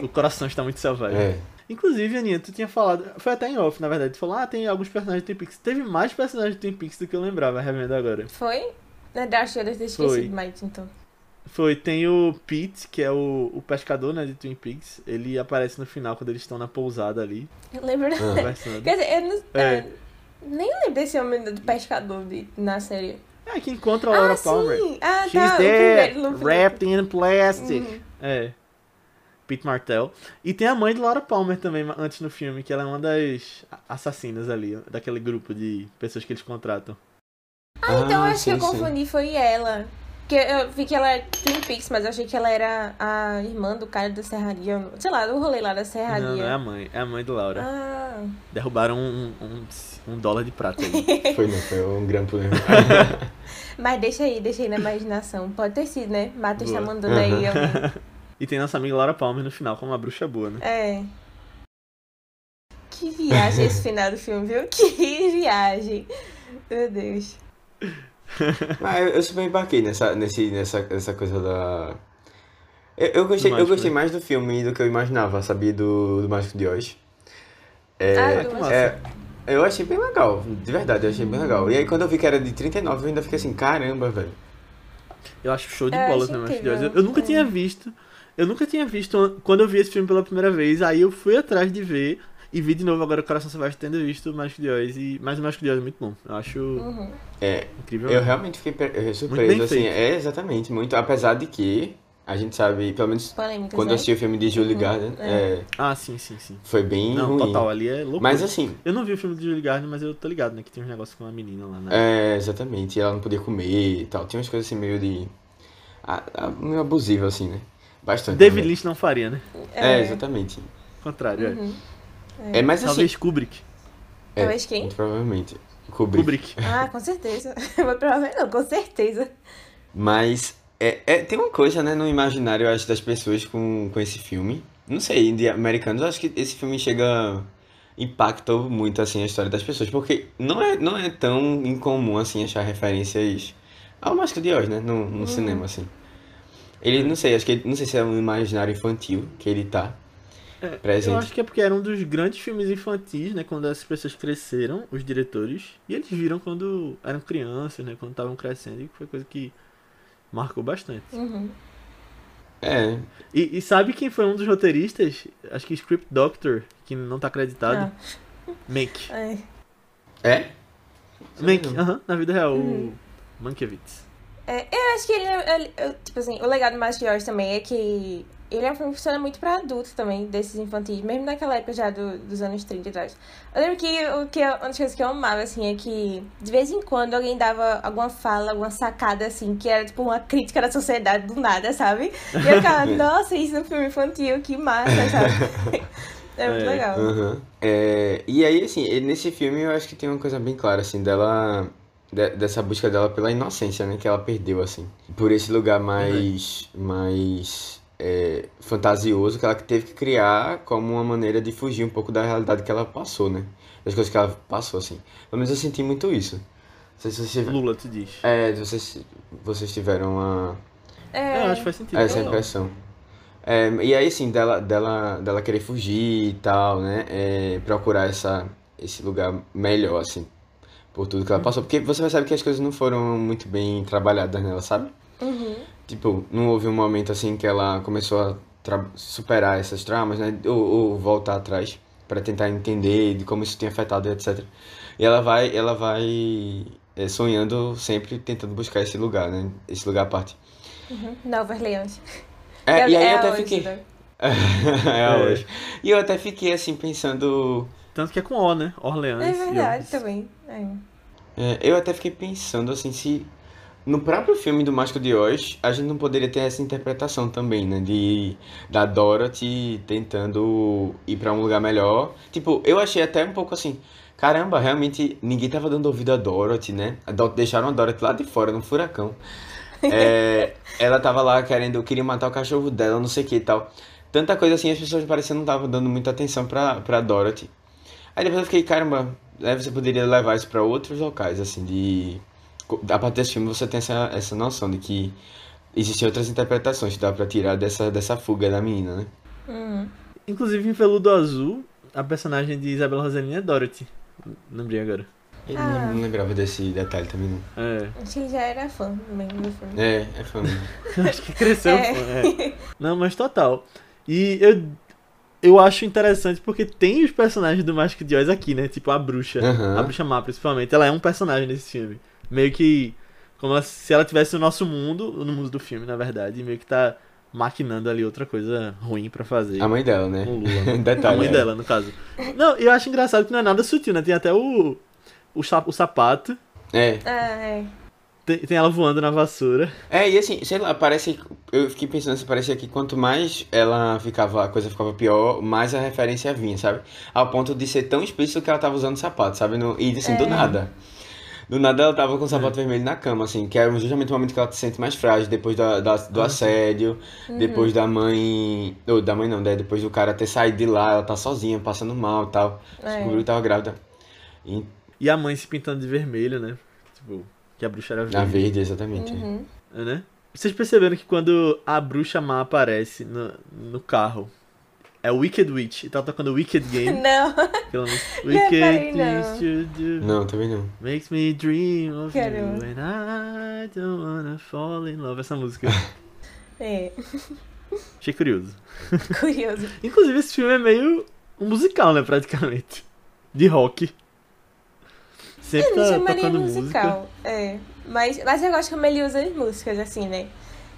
O coração está muito selvagem. É. Inclusive, Aninha, tu tinha falado. Foi até em off, na verdade. Tu falou, ah, tem alguns personagens de Twin Peaks. Teve mais personagens de Twin Peaks do que eu lembrava, revendo agora. Foi? Na das eu Foi. esqueci mais, então. Foi, tem o Pete, que é o, o pescador, né, de Twin Peaks. Ele aparece no final quando eles estão na pousada ali, Eu lembro. Ah. Quer dizer, eu não. É. eu nem lembro desse homem do pescador de, na série. É, que encontra a Laura ah, Palmer. sim! Ah, She's tá. primeiro. wrapped in plastic. Uhum. É. Pete Martell. E tem a mãe de Laura Palmer também, antes no filme, que ela é uma das assassinas ali, daquele grupo de pessoas que eles contratam. Ah, então eu acho sim, que eu sim. confundi, foi ela. Porque eu vi que ela era Twin Peaks, mas eu achei que ela era a irmã do cara da serraria. Sei lá, do rolê lá da serraria. Não, não é a mãe, é a mãe de Laura. Ah, Derrubaram um, um, um dólar de prata aí. Foi, não, foi um grampo mesmo. mas deixa aí, deixa aí na imaginação. Pode ter sido, né? Matheus tá mandando aí. alguém. e tem nossa amiga Laura Palmer no final, como uma bruxa boa, né? É. Que viagem esse final do filme, viu? Que viagem. Meu Deus. Mas eu, eu super embarquei nessa, nesse, nessa, nessa coisa da. Eu, eu gostei, eu Mágico, gostei né? mais do filme do que eu imaginava, sabia? Do, do Mágico de Oz. Ah, É, Mágico. é, eu achei bem legal, de verdade, eu achei bem legal. E aí quando eu vi que era de 39, eu ainda fiquei assim, caramba, velho. Eu acho show de Eu bola também. incrível, Eu, eu nunca é. tinha visto. Eu nunca tinha visto quando eu vi esse filme pela primeira vez. Aí eu fui atrás de ver. E vi de novo agora o Coração Selvagem tendo visto o Mágico de Oz. E, mas o Mágico de Oz é muito bom. Eu acho Uhum. É, incrível. eu realmente fiquei eh, bem surpreso, assim, feito. é exatamente, muito, apesar de que a gente sabe, pelo menos Polêmicas, quando eu né? assisti o filme de Julie Garden, é. é, Ah, sim, sim, sim. foi bem Não, ruim. total, ali é louco. Mas assim, Eu não vi o filme de Julie Gardner, mas eu tô ligado, né? Que tem uns negócios com a menina lá, né? É, exatamente. Ela não podia comer e tal. Tinha umas coisas assim meio de. meio abusivo, assim, né? Bastante. David né? Lynch não faria, né? É, exatamente. Ao contrário, é. É, mas assim. Talvez Kubrick. é, Talvez quem? Muito provavelmente. Kubrick. Kubrick. Ah, com certeza. Mas provavelmente não, com certeza. Mas é, é, tem uma coisa, né, no imaginário, eu acho, das pessoas com, com esse filme. Não sei, de americanos, eu acho que esse filme chega. impactou muito, assim, a história das pessoas. Porque não é, não é tão incomum, assim, achar referências ao Mágico de Oz, né? No, no cinema, assim. Ele, não sei, acho que ele, não sei se é um imaginário infantil que ele tá É, Eu presente. acho que é porque era um dos grandes filmes infantis, né? Quando as pessoas cresceram, os diretores, e eles viram quando eram crianças, né? Quando estavam crescendo, e foi coisa que marcou bastante. Uhum. É, E, e sabe quem foi um dos roteiristas? Acho que Script Doctor, que não tá acreditado. Mank. Ah, é. é? Mank, na vida real, Uhum. o Mankiewicz. É, eu acho que ele, ele- eu- tipo assim, o legado mais de hoje também é que ele é um filme que funciona muito pra adultos também, desses infantis, mesmo naquela época já do- dos anos 30 e atrás. Eu lembro que, o que eu- uma das coisas que eu amava, assim, é que de vez em quando alguém dava alguma fala, alguma sacada, assim, que era tipo uma crítica da sociedade do nada, sabe? E eu ficava, nossa, isso é um filme infantil, que massa, sabe? É muito É, legal. É, e aí, assim, nesse filme eu acho que tem uma coisa bem clara, assim, dela. de- dessa busca dela pela inocência, né? Que ela perdeu, assim. Por esse lugar mais. mais. É, fantasioso que ela teve que criar como uma maneira de fugir um pouco da realidade que ela passou, né? Das coisas que ela passou, assim. Pelo menos eu senti muito isso. Não sei se vocês. Lula, tu diz. É, vocês, vocês tiveram uma. É, É, eu acho que faz sentido. Essa total. impressão. É, e aí, assim, dela, dela, dela querer fugir e tal, né? É, procurar essa, esse lugar melhor, assim, por tudo que ela passou. Porque você percebe que as coisas não foram muito bem trabalhadas nela, sabe? Uhum. Tipo, não houve um momento, assim, que ela começou a superar essas traumas, né? Ou, ou voltar atrás para tentar entender de como isso tinha afetado, etc. E ela vai, ela vai é, sonhando sempre tentando buscar esse lugar, né? Esse lugar à parte. Uhum. Nova Orleans. É, e aí eu até hoje, fiquei... né? é É. hoje. E eu até fiquei assim pensando. Tanto que é com O, né? Orleans. É verdade também. É. é, eu até fiquei pensando assim se no próprio filme do Mágico de Oz a gente não poderia ter essa interpretação também, né? De da Dorothy tentando ir pra um lugar melhor. Tipo, eu achei até um pouco assim. Caramba, realmente ninguém tava dando ouvido a Dorothy, né? A Deixaram a Dorothy lá de fora, num furacão. É, ela tava lá querendo, queria matar o cachorro dela, não sei o que e tal. Tanta coisa assim, as pessoas parecendo não estavam dando muita atenção pra, pra Dorothy. Aí depois eu fiquei, caramba, né, você poderia levar isso pra outros locais, assim, de. A partir desse filme você tem essa, essa noção de que existem outras interpretações que dá pra tirar dessa, dessa fuga da menina, né? Hum. Inclusive, em Veludo Azul, a personagem de Isabela Rossellini é Dorothy. Lembrei agora. Eu Ah. não, lembrava desse detalhe também, não. É. Acho que ele já era fã mesmo do filme. É, é família. Acho que cresceu. É. pô, é. Não, mas total. E eu, eu acho interessante porque tem os personagens do Mágico de Oz aqui, né? Tipo a bruxa. A bruxa má, principalmente. Ela é um personagem nesse filme. Meio que. Como ela- se ela tivesse no nosso mundo, no mundo do filme, na verdade, e meio que tá maquinando ali outra coisa ruim pra fazer. A mãe dela, né? Com Lula. né? Detalhe. A mãe é. dela, no caso. Não, eu acho engraçado que não é nada sutil, né? Tem até o. O, o sapato. É. Ah, é. Tem, tem ela voando na vassoura. É, e assim, sei lá, parece. Eu fiquei pensando se parecia que quanto mais ela ficava, a coisa ficava pior, mais a referência vinha, sabe? Ao ponto de ser tão explícito que ela tava usando sapato, sabe? No, e assim, do É. nada. Do nada ela tava com o sapato vermelho na cama, assim, que era justamente o momento que ela se sente mais frágil, depois da, da- do Ah, assédio, depois da mãe. Ou da mãe não, né? Depois do cara ter saído de lá, ela tá sozinha, passando mal e tal. É. Descobriu que tava grávida. E, E a mãe se pintando de vermelho, né? Tipo, que a bruxa era na verde. verde, exatamente. Uhum. É, né? Vocês perceberam que quando a bruxa má aparece no, no carro, é Wicked Witch e tá tocando Wicked Game. Não, Aquela música, Wicked não. things to do. Não, também não. Makes me dream of Caramba. you and I don't wanna fall in love. Essa música. é. Achei curioso. Curioso. Inclusive, esse filme é meio um musical, né? Praticamente. De rock. Sempre Eu tá tocando musical. música. É. Mas, mas eu gosto como ele usa as músicas, assim, né?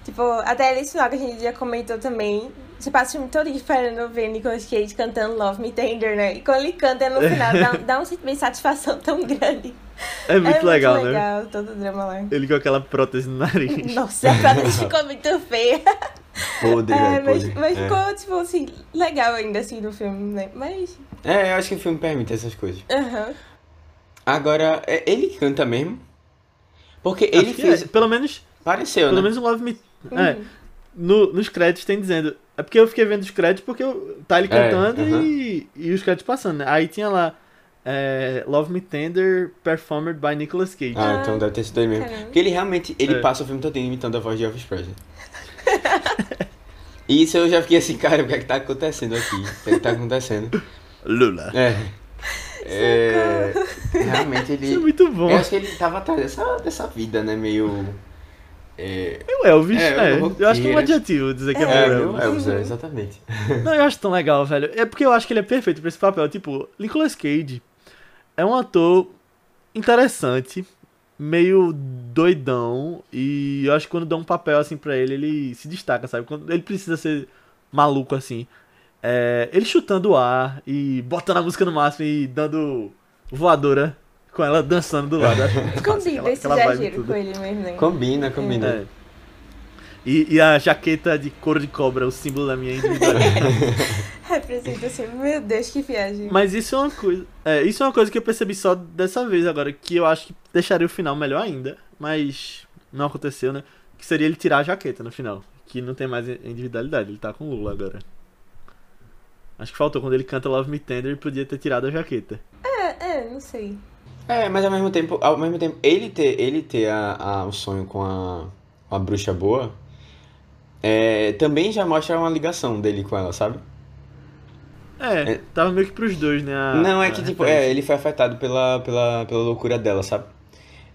Tipo, até esse final que a gente já comentou também. Você passa o filme todo esperando ver Nicolas Cage cantando Love Me Tender, né? E quando ele canta no final, dá, dá um sentimento de satisfação tão grande. É muito legal, né? legal, todo o drama lá. Ele com aquela prótese no nariz. Nossa, a prótese ficou muito feia. Podre, É, mas, podre. mas É. ficou, tipo assim, legal ainda assim no filme, né? Mas. É, eu acho que o filme permite essas coisas. Aham. Agora, é ele que canta mesmo? Porque ele Acho que fez. é. Pelo menos, Pareceu, pelo né? menos o Love Me. Uhum. É, no- nos créditos tem dizendo. É porque eu fiquei vendo os créditos porque eu- tá ele É, cantando aham. e, e os créditos passando, né? Aí tinha lá é Love Me Tender, performed by Nicolas Cage. Ah, então deve ter sido ele mesmo. Porque ele realmente, ele É. passa o filme todo imitando a voz de Elvis Presley. E Isso eu já fiquei assim, cara, o que é que tá acontecendo aqui? O que é que tá acontecendo? Lula. É. É, realmente Isso é ele. muito bom. Eu acho que ele tava atrás dessa, dessa vida, né? Meio. É, O Elvis, É, é. Eu acho que é um adjetivo dizer que é, é, Elvis. Elvis, é, exatamente. Não, eu acho tão legal, velho. É porque eu acho que ele é perfeito pra esse papel. Tipo, Nicolas Cage é um ator interessante, meio doidão. E eu acho que quando dá um papel assim pra ele, ele se destaca, sabe? Quando ele precisa ser maluco assim. É, ele chutando o ar e botando a música no máximo e dando voadora com ela dançando do lado. Massa, Combina aquela- esse exagero com ele mesmo, né? Combina, combina. É. E, e a jaqueta de couro de cobra, o símbolo da minha individualidade. Representa assim, meu Deus, que viagem. Mas isso é uma coisa. É, isso é uma coisa que eu percebi só dessa vez agora, que eu acho que deixaria o final melhor ainda, mas não aconteceu, né? Que seria ele tirar a jaqueta no final. Que não tem mais individualidade, ele tá com o Lula agora. Acho que faltou quando ele canta Love Me Tender ele podia ter tirado a jaqueta. É, é, não sei. É, mas ao mesmo tempo, ao mesmo tempo, ele ter, ele ter a, a- o sonho com a, a bruxa boa, é, também já mostra uma ligação dele com ela, sabe? É, É. tava meio que pros dois, né? a- Não, é que tipo, é, ele foi afetado pela, pela, pela loucura dela, sabe?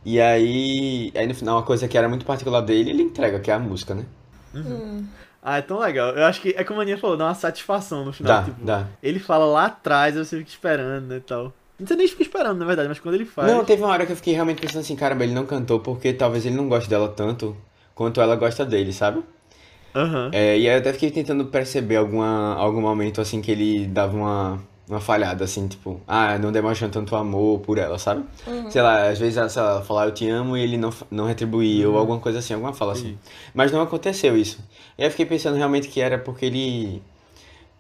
E aí, aí no final, uma coisa que era muito particular dele, ele entrega, que é a música, né? Hum. Ah, é tão legal. Eu acho que é como a Aninha falou, dá uma satisfação no final. Dá, tipo, dá. Ele fala lá atrás, você fica esperando, né, e tal. Não sei nem fica esperando, na verdade, mas quando ele faz... Não, teve uma hora que eu fiquei realmente pensando assim, caramba, ele não cantou porque talvez ele não goste dela tanto quanto ela gosta dele, sabe? Aham. É, e aí eu até fiquei tentando perceber alguma, algum momento assim que ele dava uma, uma falhada, assim, tipo, ah, não demonstrando tanto amor por ela, sabe? Sei lá, às vezes ela, lá, falar eu te amo e ele não, não retribuir, ou alguma coisa assim, alguma fala assim. Mas não aconteceu isso. E aí eu fiquei pensando realmente que era porque ele.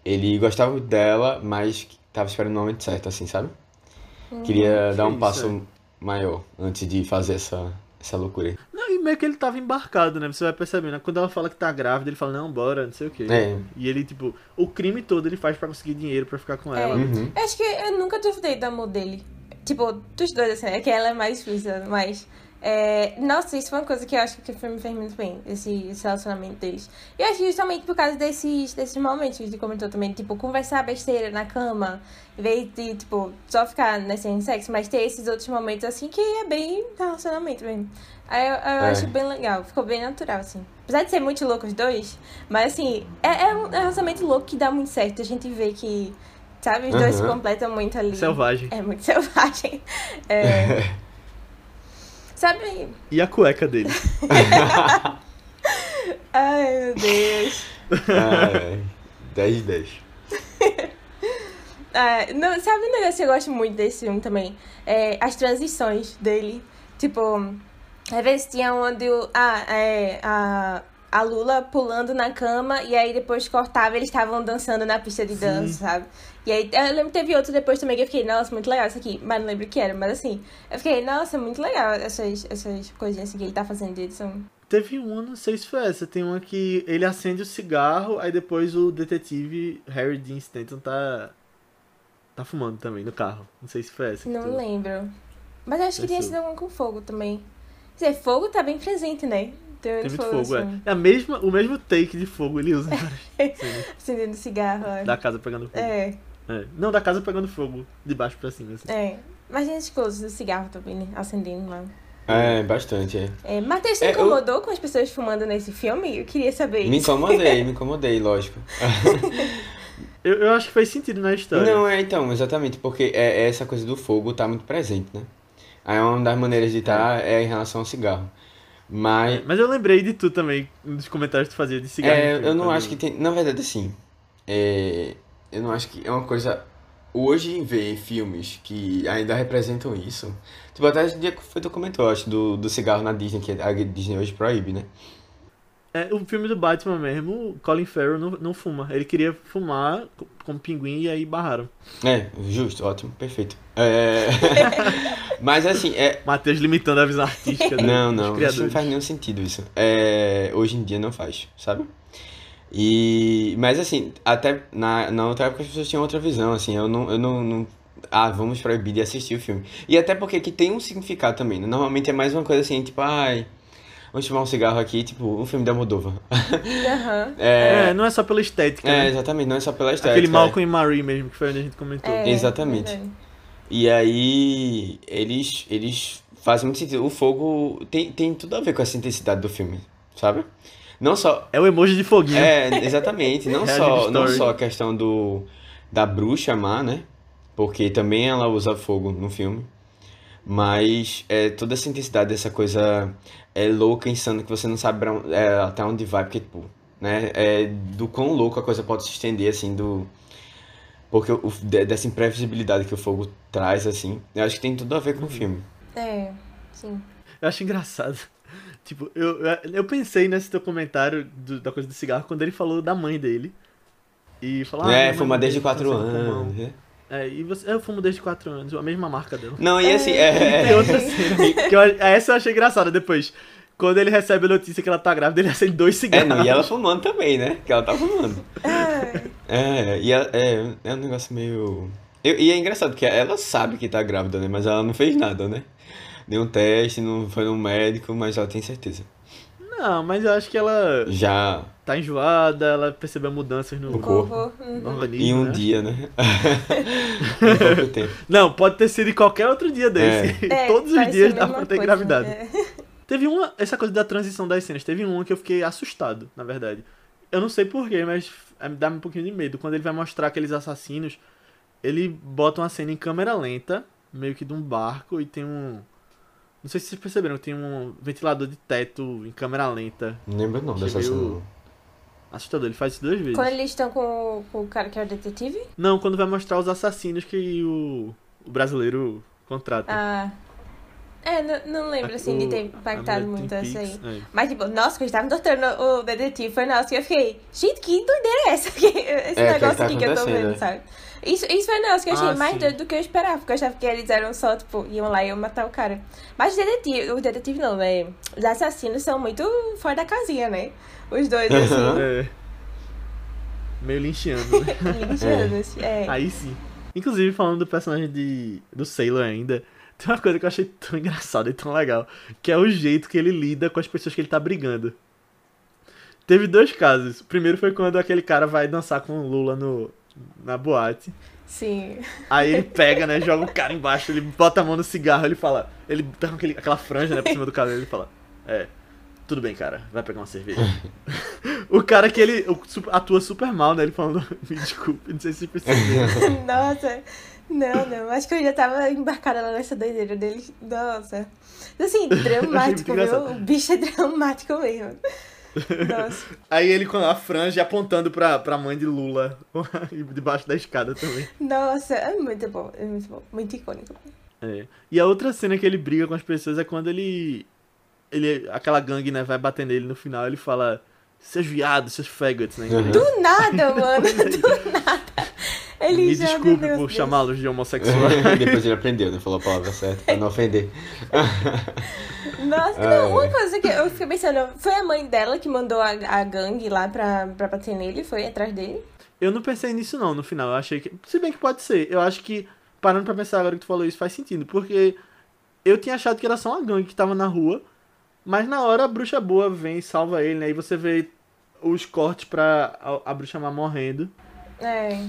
Ele gostava dela, mas tava esperando o momento certo, assim, sabe? Queria dar um passo maior antes de fazer essa, essa loucura aí. Não, e meio que ele tava embarcado, né? Você vai percebendo. né? Quando ela fala que tá grávida, ele fala, não, bora, não sei o quê. É. E ele, tipo, o crime todo ele faz pra conseguir dinheiro pra ficar com ela. Uhum. Eu acho que eu nunca duvidei do amor dele. Tipo, dos dois, assim, é que ela é mais explícita, mas. É, Nossa, isso foi uma coisa que eu acho que o filme fez muito bem, esse, esse relacionamento deles. E eu acho que justamente por causa desses, desses momentos que a gente comentou também, tipo, conversar besteira na cama, em vez de, tipo, só ficar nessa em sexo, mas ter esses outros momentos assim que é bem relacionamento mesmo. Aí eu, eu É. acho bem legal, ficou bem natural, assim. Apesar de ser muito louco os dois, mas assim, é, é um relacionamento louco que dá muito certo. A gente vê que, sabe, os dois se completam muito ali. Selvagem. É muito selvagem. É. Sabe? E a cueca dele. Ai, meu Deus. Ai, 10 de 10. Ah, não, sabe um negócio que eu gosto muito desse filme também? É, as transições dele. Tipo, às vezes tinha onde o, ah, é, a, a Lula pulando na cama e aí depois cortava eles estavam dançando na pista de dança, sabe? E aí eu lembro que teve outro depois também que eu fiquei, nossa, muito legal isso aqui. Mas não lembro o que era, mas assim, eu fiquei, nossa, muito legal essas, essas coisinhas assim, que ele tá fazendo de edição. Teve uma, não sei se foi essa. Tem uma que ele acende o cigarro, aí depois o detetive Harry Dean Stanton tá. tá fumando também no carro. Não sei se foi essa. Não tu- lembro. Mas acho que tinha sido alguma com fogo também. Quer dizer, fogo tá bem presente, né? Tem Tem muito nesse fogo, é. filme. é a mesma, o mesmo take de fogo ele usa. Acendendo cigarro, ó. da casa pegando fogo. É, É. Não, da casa pegando fogo, de baixo pra cima. Assim. é. Mas tem as coisas do cigarro também, né? Acendendo lá. É, bastante, é. É, Matheus, se É, eu- incomodou com as pessoas fumando nesse filme? Eu queria saber Me isso. incomodei, me incomodei, lógico. Eu, eu acho que faz sentido na história. Não, é então, exatamente, porque é, é essa coisa do fogo tá muito presente, né? Aí uma das maneiras de estar é em relação ao cigarro. Mas Mas eu lembrei de tu também, dos comentários que tu fazia de cigarro. é, filme, eu não quando- acho que tem. Na verdade, assim. É, eu não acho que é uma coisa. Hoje ver filmes que ainda representam isso. Tipo, até esse dia que foi tu comentou, acho, do, do cigarro na Disney, que a Disney hoje proíbe, né? É, o filme do Batman mesmo, o Colin Farrell não, não fuma. Ele queria fumar co- como pinguim e aí barraram. É, justo, ótimo, perfeito. É... Mas assim, é, Matheus limitando a visão artística Não, não, isso não faz nenhum sentido isso. É, hoje em dia não faz, sabe? E, mas assim, até na, na outra época as pessoas tinham outra visão, assim, eu não, eu não, não, ah, vamos proibir de assistir o filme. E até porque aqui tem um significado também, né? Normalmente é mais uma coisa assim, tipo, ai, vamos fumar um cigarro aqui, tipo, um filme da Moldova. Aham. É, É, não é só pela estética, é, né? exatamente, não é só pela estética. Aquele é. Malcolm e Marie mesmo, que foi onde a gente comentou. É, Exatamente. E aí, eles, eles fazem muito sentido. O fogo tem, tem tudo a ver com essa intensidade do filme, sabe? Não só. É o emoji de foguinho. É, exatamente. Não Reagir só, não só a questão do, da bruxa má, né? Porque também ela usa fogo no filme. Mas é toda essa intensidade, essa coisa é louca, insana, que você não sabe pra é, até onde vai, porque, tipo, né? É do quão louco a coisa pode se estender, assim, do. Porque o, de- dessa imprevisibilidade que o fogo traz, assim, eu acho que tem tudo a ver com o filme. É, sim. Eu acho engraçado. Tipo, eu, eu pensei nesse teu comentário do- da coisa do cigarro quando ele falou da mãe dele. E falou, ah, é, mãe fuma desde morreu de 4 câncer no pulmão. anos. né? É, e você, eu fumo desde 4 anos, a mesma marca dela. Não, e assim, Tem é. outra cena. Que eu, essa eu achei engraçada depois. Quando ele recebe a notícia que ela tá grávida, ele acende dois É, cigarros. não, e ela fumando também, né? Que ela tá fumando. É, e ela- é, é um negócio meio. Eu- e é engraçado, porque ela sabe que tá grávida, né? Mas ela não fez nada, né? Nenhum teste, não foi no médico, mas ela tem certeza. Não, mas eu acho que ela Já tá enjoada, ela percebeu mudanças no, No corpo. vovô. Uhum. no organismo. em um né? dia, né? Não, pode ter sido em qualquer outro dia desse. É, Todos os parece dias a dá pra ter coisa, engravidado. é. Teve uma, essa coisa da transição das cenas, teve uma que eu fiquei assustado, na verdade. Eu não sei porquê, mas é, dá um pouquinho de medo. Quando ele vai mostrar aqueles assassinos, ele bota uma cena em câmera lenta, meio que de um barco, e tem um. Não sei se vocês perceberam, tem um ventilador de teto em câmera lenta. Não lembro não dessa cena. Assustador, ele faz isso duas vezes. Quando eles estão com, com o cara que é o detetive? Não, quando vai mostrar os assassinos que o, o brasileiro contrata. Ah. É, não, não lembro assim de ter O- impactado muito essa aí. É. Mas, tipo, nossa, quando estavam mostrando o detetive, foi nossa, que eu fiquei, gente, que doideira é essa? Esse É, o que negócio tá aqui que eu tô vendo, é? sabe? Isso, isso foi nossa, que eu achei Ah, mais sim. doido do que eu esperava, porque eu achava que eles eram só, tipo, iam lá e iam matar o cara. Mas o detetive, o detetive não, né? Os assassinos são muito fora da casinha, né? Os dois, assim, É. Meio lincheando, né? linchanos. É. Aí sim. Inclusive, falando do personagem de, do Sailor ainda, tem uma coisa que eu achei tão engraçada e tão legal, que é o jeito que ele lida com as pessoas que ele tá brigando. Teve dois casos. O primeiro foi quando aquele cara vai dançar com o Lula no, na boate. Sim. Aí ele pega, né, joga o cara embaixo, ele bota a mão no cigarro, ele fala... Ele tá com aquele, aquela franja, né, por cima do cabelo, ele fala... É, tudo bem, cara, vai pegar uma cerveja. o cara que ele atua super mal, né, ele falando... Me desculpe, não sei se perceberam. Nossa, não, não. Acho que eu já tava embarcada lá nessa doideira dele. Nossa. Assim, dramático, viu? O bicho é dramático mesmo. Nossa. Aí ele com a franja apontando pra, pra mãe de Lula, debaixo da escada também. Nossa, é muito bom. É muito bom. Muito icônico. É. E a outra cena que ele briga com as pessoas é quando ele. ele aquela gangue, né, vai bater nele no final, ele fala. Seus viados, seus faggots, né? inglês. Do nada, mano. Do nada. Ele Me já, desculpe Deus, por chamá-los de homossexuais. Depois ele aprendeu, né? Falou a palavra certa pra não ofender. Nossa, não, uma coisa que eu fiquei pensando, foi a mãe dela que mandou a, a gangue lá pra, pra bater nele, foi atrás dele? Eu não pensei nisso não, no final. Eu achei que. Se bem que pode ser. Eu acho que, parando pra pensar agora que tu falou isso, faz sentido. Porque eu tinha achado que era só uma gangue que tava na rua. Mas na hora a bruxa boa vem e salva ele, né? Aí você vê os cortes pra a, a bruxa má morrendo. É.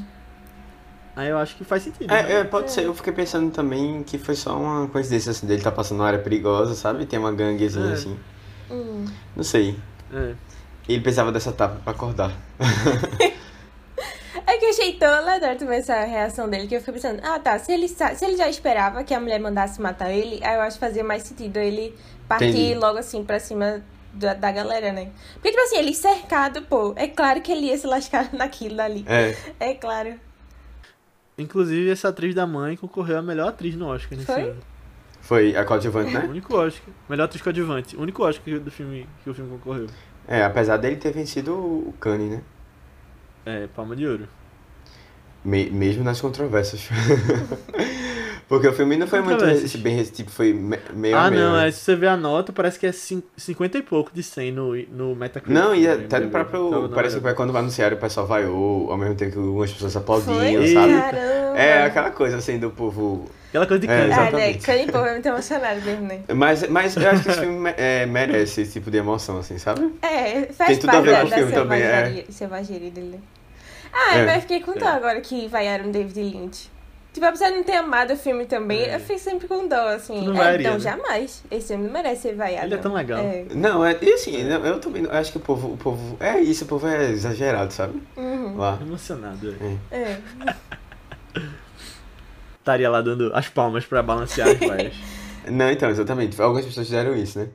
Aí eu acho que faz sentido. né? É, é, pode ser. Eu fiquei pensando também que foi só uma coincidência assim, dele tá passando uma área perigosa, sabe? Tem uma ganguezinha É. assim. Hum. Não sei. É. Ele precisava dessa tapa pra acordar. É que eu achei tão legal também essa reação dele, que eu fiquei pensando, ah tá, se ele, se ele já esperava que a mulher mandasse matar ele, aí eu acho que fazia mais sentido ele partir Entendi. logo assim pra cima da, da galera, né? Porque, tipo assim, ele cercado, pô, é claro que ele ia se lascar naquilo dali. É. É claro. Inclusive, essa atriz da mãe concorreu a melhor atriz no Oscar nesse Foi? ano. Foi a coadjuvante, O né? único Oscar. Melhor atriz coadjuvante. O único Oscar do filme que o filme concorreu. É, apesar dele ter vencido o Kanye, né? É, Palma de Ouro. Me- mesmo nas controvérsias. Porque o filme não foi muito rece- bem rece- tipo, foi me- meio ah, a meio. não, né? é, se você ver a nota, parece que é cin- 50 e pouco de 100 no, no Metacritic. Não, e né, até no próprio. Então, parece é- que quando anunciaram o pessoal vaiou, ao mesmo tempo que algumas pessoas aplaudiam, Foi? sabe? Caramba. É aquela coisa assim do povo. Aquela coisa de É, câncer. Ah, né? Cândido Povo é muito emocionado mesmo, né? Mas, mas eu acho que esse filme me- é, merece esse tipo de emoção, assim, sabe? É, faz Tem tudo a parte ver da, com o filme também, é. selvageria, dele. né? Ah, É. mas eu fiquei com dó agora que vaiaram David Lynch. Tipo, apesar de não ter amado o filme também, É. eu fiquei sempre com dó, assim. Não É, vaiaria, então, né? jamais. Esse filme não merece ser vaiado. Ele é tão legal. É. Não, é. E assim, não, eu também não- acho que o povo, o povo. É isso, o povo é exagerado, sabe? Uhum. Lá. Emocionado. é. É. Estaria lá dando as palmas pra balancear as vaias. Não, então, exatamente. Algumas pessoas fizeram isso, né?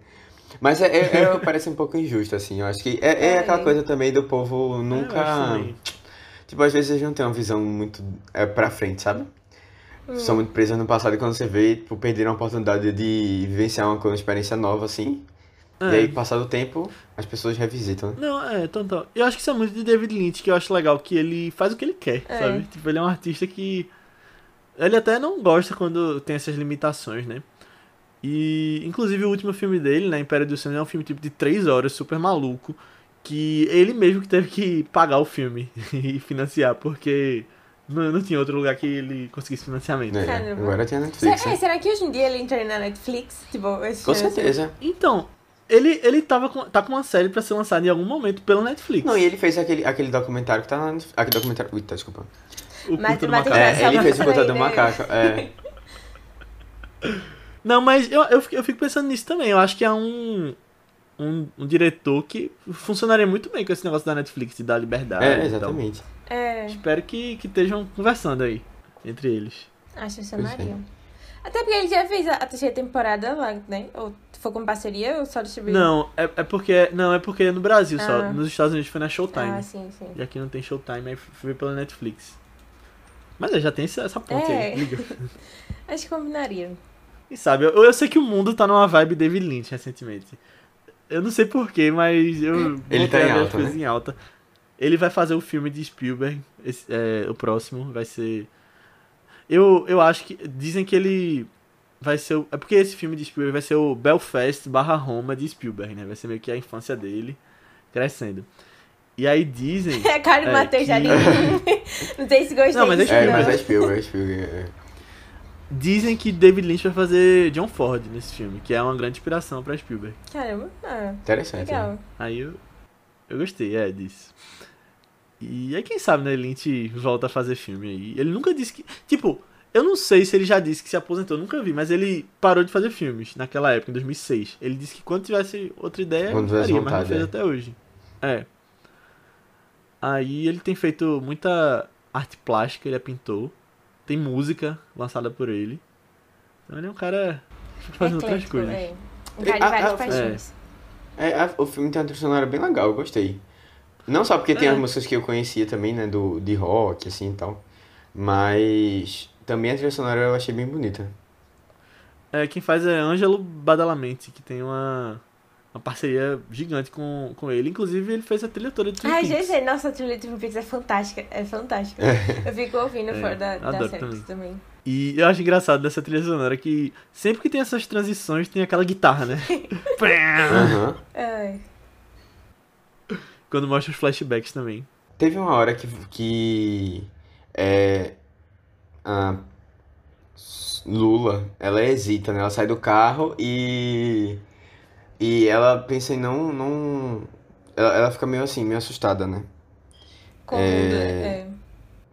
Mas é, é- é- parece um pouco injusto, assim. Eu acho que é, é É. aquela coisa também do povo Eu nunca. Tipo, às vezes eles não têm uma visão muito é, pra frente, sabe? Hum. São muito presos no passado e quando você vê, tipo, perderam a oportunidade de vivenciar uma, uma experiência nova, assim. É. E aí, passado o tempo, as pessoas revisitam, né? Não, é, total. Eu acho que isso é muito de David Lynch, que eu acho legal, que ele faz o que ele quer, É. sabe? Tipo, ele é um artista que. Ele até não gosta quando tem essas limitações, né? E, inclusive, o último filme dele, né, Império do Cinema, é um filme tipo de 3 horas, super maluco, que ele mesmo que teve que pagar o filme e financiar, porque não, não tinha outro lugar que ele conseguisse financiamento. É, Caramba. agora tem a Será, Netflix, é, né? será que hoje em dia ele entra na Netflix? Tipo, esse Com assim? certeza. Então, ele, ele tava com, tá com uma série pra ser lançada em algum momento pela Netflix. Não, e ele fez aquele, aquele documentário que tá na Netflix. Aquele documentário. Ui, tá, desculpa. O Mas- do Macaco. É, ele fez o Conta do né? Macaco. É. Não, mas eu, eu, fico- eu fico pensando nisso também. Eu acho que é um, um, um diretor que funcionaria muito bem com esse negócio da Netflix, de dar liberdade. É, e tal. É, Espero que, que estejam conversando aí, entre eles. acho que Pois chamaria. Até porque ele já fez a, a terceira temporada lá, né? Ou foi com parceria ou só distribuiu? Não, é, é porque. Não, é porque é no Brasil só. Ah. Nos Estados Unidos foi na Showtime. Ah, sim, sim. E aqui não tem Showtime, aí foi pela Netflix. Mas é, já tem essa, essa ponte É. aí. Liga. Acho que combinaria. E sabe, eu, eu sei que o mundo tá numa vibe David Lynch recentemente. Eu não sei porquê, mas eu. Ele tá a em alta, né? em alta. Ele vai fazer o filme de Spielberg. esse- é, o próximo vai ser. Eu, eu acho que. Dizem que ele. Vai ser. o- É porque esse filme de Spielberg vai ser o Belfast barra Roma de Spielberg, né? Vai ser meio que a infância dele crescendo. E aí dizem. É cara do É, Matheus já que- ali. Não sei se gostei Não, mas é disso, É, não. mas é Spielberg, é Spielberg. é. Dizem que David Lynch vai fazer John Ford nesse filme, que é uma grande inspiração pra Spielberg. Caramba, ah, Interessante. né? legal. Aí eu, eu gostei, é, disso. E aí quem sabe, né, Lynch volta a fazer filme aí. Ele nunca disse que... Tipo, eu não sei se ele já disse que se aposentou, nunca vi, mas ele parou de fazer filmes naquela época, em 2006. Ele disse que quando tivesse outra ideia, Quando faria, mas não fez é. até hoje. É. Aí ele tem feito muita arte plástica, ele é pintor. Tem música lançada por ele. Então ele é um cara fazendo outras Eclético, coisas. é. Cara de várias paixões. É, a- o filme tem uma trilha sonora bem legal, eu gostei. Não só porque tem É. as músicas que eu conhecia também, né, do, de rock, assim e tal. Mas também a trilha sonora eu achei bem bonita. É, quem faz é Ângelo Badalamenti, que tem uma, uma parceria gigante com, com ele. Inclusive, ele fez a trilha toda de Twin Ai, Peaks. gente, nossa, a trilha de Twin Peaks é fantástica. É fantástica. Eu fico ouvindo É, fora da, da série também. também. E eu acho engraçado dessa trilha sonora que sempre que tem essas transições tem aquela guitarra, né? Ai. Quando mostra os flashbacks também. Teve uma hora que, que é, a Lula, ela hesita, né? Ela sai do carro e e ela pensa em não não ela, ela fica meio assim, meio assustada, né? Como É. é.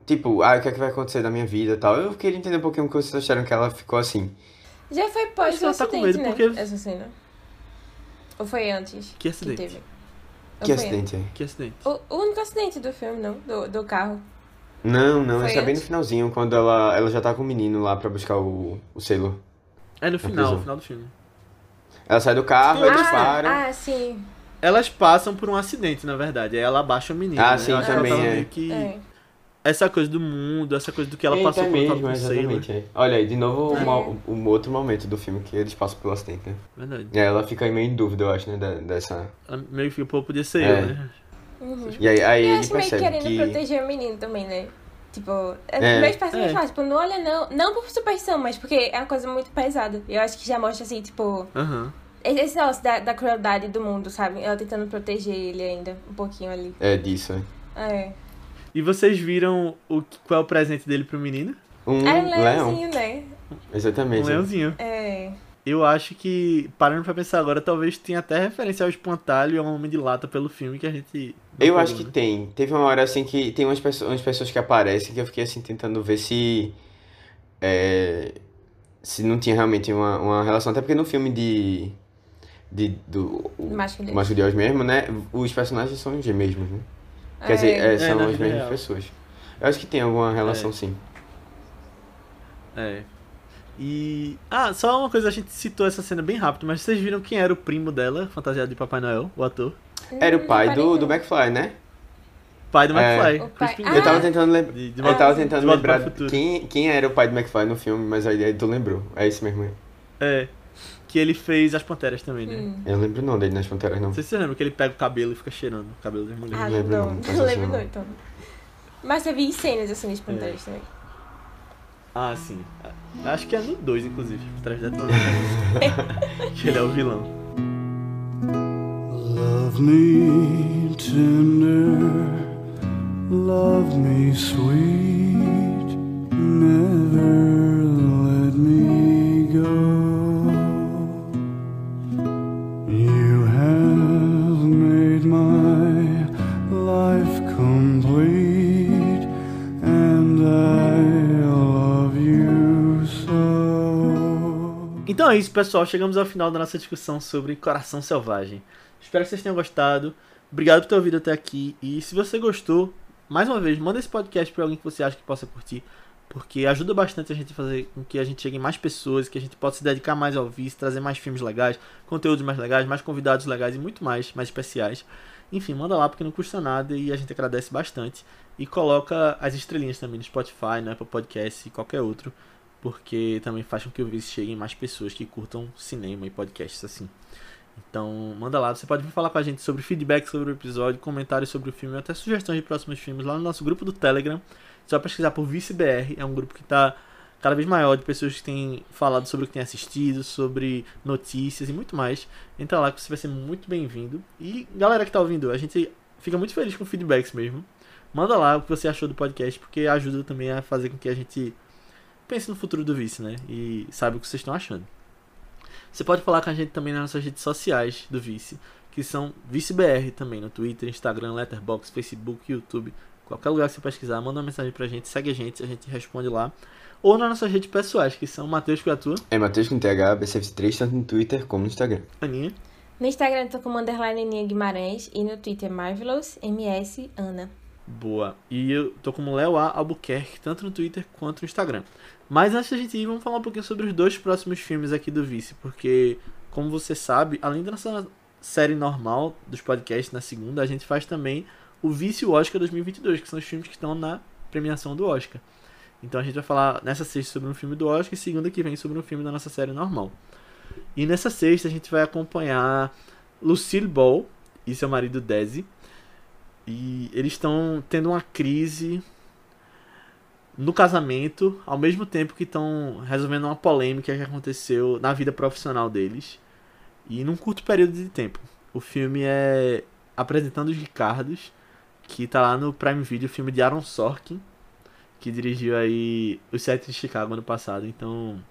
Tipo, ah, o que é que vai acontecer da minha vida e tal. Eu queria entender um pouquinho o que vocês acharam que ela ficou assim. Já foi Acho pós que o ela tá com acidente, medo né? porque- Essa cena. Ou foi antes? Que acidente? teve? Ou Que acidente é? Que acidente. O, o único acidente do filme, não? Do, do carro. Não, não, Foi isso é bem no antes? finalzinho, quando ela, ela já tá com o menino lá pra buscar o, o selo. É no final, no final do filme. Ela sai do carro, Tem eles param. ah, ah, sim. Elas passam por um acidente, na verdade. Aí ela abaixa o menino. Ah, né? sim, que ela também tava é. meio que... É. Essa coisa do mundo, essa coisa do que ela Eita, passou é quando tava mesmo, com exatamente. é. Olha aí, de novo, É. uma- um outro momento do filme que eles passam pelo acidente, né? Verdade. E aí ela fica meio em dúvida, eu acho, né, da- dessa... Ela meio que fica, pô, podia ser É. eu, né? Uhum. E aí, aí Eu ele acho meio percebe querendo que... proteger o menino também, né? Tipo, É. meus pais também É. falam, tipo, não olha não. Não por superstição, mas porque é uma coisa muito pesada. Eu acho que já mostra, assim, tipo, Aham. esse negócio da, da crueldade do mundo, sabe? Ela tentando proteger ele ainda, um pouquinho ali. É disso, é. É. E vocês viram o, qual é o presente dele pro menino? Um leão. leãozinho, né? Exatamente. Um leãozinho. É. Eu acho que, parando pra pensar agora, talvez tenha até referência ao espantalho e ao Homem de Lata pelo filme que a gente. Eu acho que né? tem. Teve uma hora assim que tem umas pessoas, umas pessoas que aparecem que eu fiquei assim tentando ver se. é, se não tinha realmente uma, uma relação. Até porque no filme de. de do, o, Mágico de o Mágico de Oz mesmo, né? Os personagens são os mesmos, né? Quer É. dizer, é, É, são na as mesmas real. pessoas. Eu acho que tem alguma relação É. sim. É. E. Ah, só uma coisa, a gente citou essa cena bem rápido, mas vocês viram quem era o primo dela, fantasiado de Papai Noel, o ator? Era o Hum, pai do, do McFly, né? Pai do É. McFly. Chris pai- Pinheiro. Eu tava Ah. tentando lembrar. De, de Eu tava tentando lembrar quem, quem era o pai do McFly no filme, mas aí tu lembrou. É esse mesmo. É. Que ele fez as Panteras também, né? Hum. Eu não lembro o nome dele nas Panteras, não. Não sei se você lembra que ele pega o cabelo e fica cheirando o cabelo das mulheres. Ah, Não lembro não, não, não, não lembro não. não, então. Mas eu vi cenas assim É. panteras também. Ah, sim. Acho que é no 2, inclusive, por trás da tela. que ele é o vilão. Love me tender, love me sweet, never let me é isso, pessoal. Chegamos ao final da nossa discussão sobre Coração Selvagem. Espero que vocês tenham gostado. Obrigado por ter ouvido até aqui. E se você gostou, mais uma vez, manda esse podcast para alguém que você acha que possa curtir. Porque ajuda bastante a gente a fazer com que a gente chegue em mais pessoas, que a gente possa se dedicar mais ao vice, trazer mais filmes legais, conteúdos mais legais, mais convidados legais e muito mais, mais especiais. Enfim, manda lá porque não custa nada e a gente agradece bastante. E coloca as estrelinhas também no Spotify, no Apple Podcast e qualquer outro porque também faz com que o Vice chegue em mais pessoas que curtam cinema e podcasts assim. Então, manda lá, você pode vir falar com a gente sobre feedback sobre o episódio, comentários sobre o filme, até sugestões de próximos filmes lá no nosso grupo do Telegram. Só pesquisar por ViceBR, é um grupo que está cada vez maior de pessoas que têm falado sobre o que têm assistido, sobre notícias e muito mais. Entra lá que você vai ser muito bem-vindo. E galera que tá ouvindo, a gente fica muito feliz com feedbacks mesmo. Manda lá o que você achou do podcast, porque ajuda também a fazer com que a gente pense no futuro do Vice, né? E sabe o que vocês estão achando. Você pode falar com a gente também nas nossas redes sociais do Vice, que são ViceBR também, no Twitter, Instagram, Letterboxd, Facebook, YouTube. Qualquer lugar que você pesquisar, manda uma mensagem pra gente, segue a gente, a gente responde lá. Ou nas nossas redes pessoais, que são Matheus Criatura, É Matheus com TH, BCF3, tanto no Twitter como no Instagram. Aninha, No Instagram eu tô como underline Aninha Guimarães e no Twitter Marvelous MS Ana. Boa. E eu tô como Léo A. Albuquerque, tanto no Twitter quanto no Instagram. Mas antes da gente ir, vamos falar um pouquinho sobre os dois próximos filmes aqui do Vice, porque, como você sabe, além da nossa série normal dos podcasts na segunda, a gente faz também o Vice Oscar 2022, que são os filmes que estão na premiação do Oscar. Então a gente vai falar nessa sexta sobre um filme do Oscar e segunda que vem sobre um filme da nossa série normal. E nessa sexta a gente vai acompanhar Lucille Ball e seu marido Desi. E eles estão tendo uma crise no casamento, ao mesmo tempo que estão resolvendo uma polêmica que aconteceu na vida profissional deles. E num curto período de tempo. O filme é Apresentando os Ricardos, que tá lá no Prime Video, filme de Aaron Sorkin, que dirigiu aí Os Sete de Chicago ano passado. Então,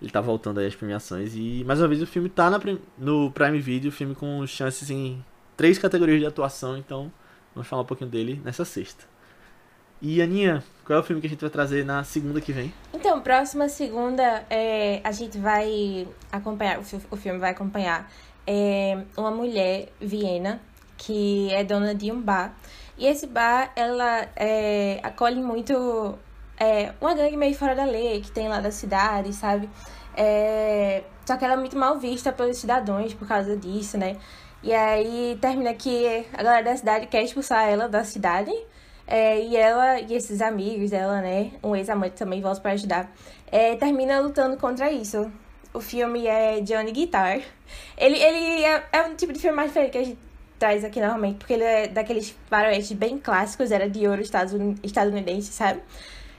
ele tá voltando aí às premiações. E mais uma vez o filme tá na no Prime Video, filme com chances em três categorias de atuação, então vamos falar um pouquinho dele nessa sexta. E Aninha, qual é o filme que a gente vai trazer na segunda que vem? Então, próxima segunda, é, a gente vai acompanhar, o, fi- o filme vai acompanhar é, uma mulher, Viena, que é dona de um bar. E esse bar, ela é, acolhe muito é, uma gangue meio fora da lei que tem lá da cidade, sabe? É, só que ela é muito mal vista pelos cidadãos por causa disso, né? E aí termina que a galera da cidade quer expulsar ela da cidade. É, e ela e esses amigos dela, né? Um ex-amante também volta pra ajudar. É, termina lutando contra isso. O filme é Johnny Guitar. Ele, ele é, é um tipo de filme mais diferente que a gente traz aqui normalmente, porque ele é daqueles faroestes bem clássicos, era de ouro estadun- estadunidense, sabe?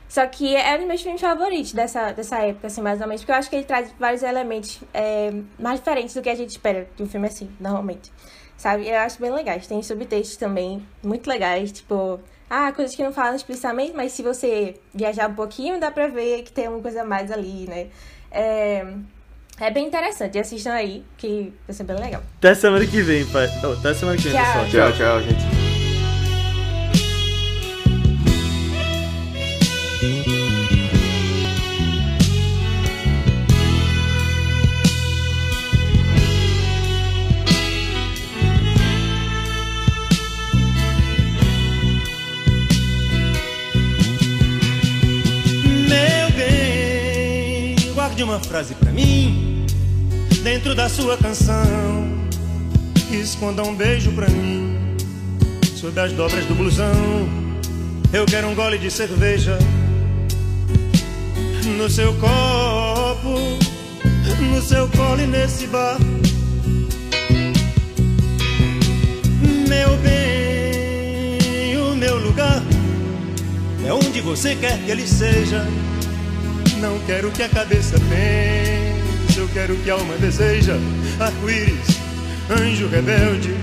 Só que é um dos meus filmes favoritos dessa, dessa época, assim, mais ou menos, porque eu acho que ele traz vários elementos é, mais diferentes do que a gente espera de um filme assim, normalmente. Sabe? Eu acho bem legais. Tem subtextos também muito legais, tipo, ah, coisas que não falam explicitamente, mas se você viajar um pouquinho, dá pra ver que tem alguma coisa a mais ali, né? É, é bem interessante. Assistam aí, que vai ser bem legal. Até semana que vem, pai. Até semana que vem, Tchau. pessoal. Tchau, tchau, gente. Uma frase pra mim dentro da sua canção. Esconda um beijo pra mim sob as dobras do blusão. Eu quero um gole de cerveja no seu copo, no seu colo e nesse bar. Meu bem, o meu lugar é onde você quer que ele seja. Não quero que a cabeça pense, eu quero que a alma deseja. Arco-íris, anjo rebelde,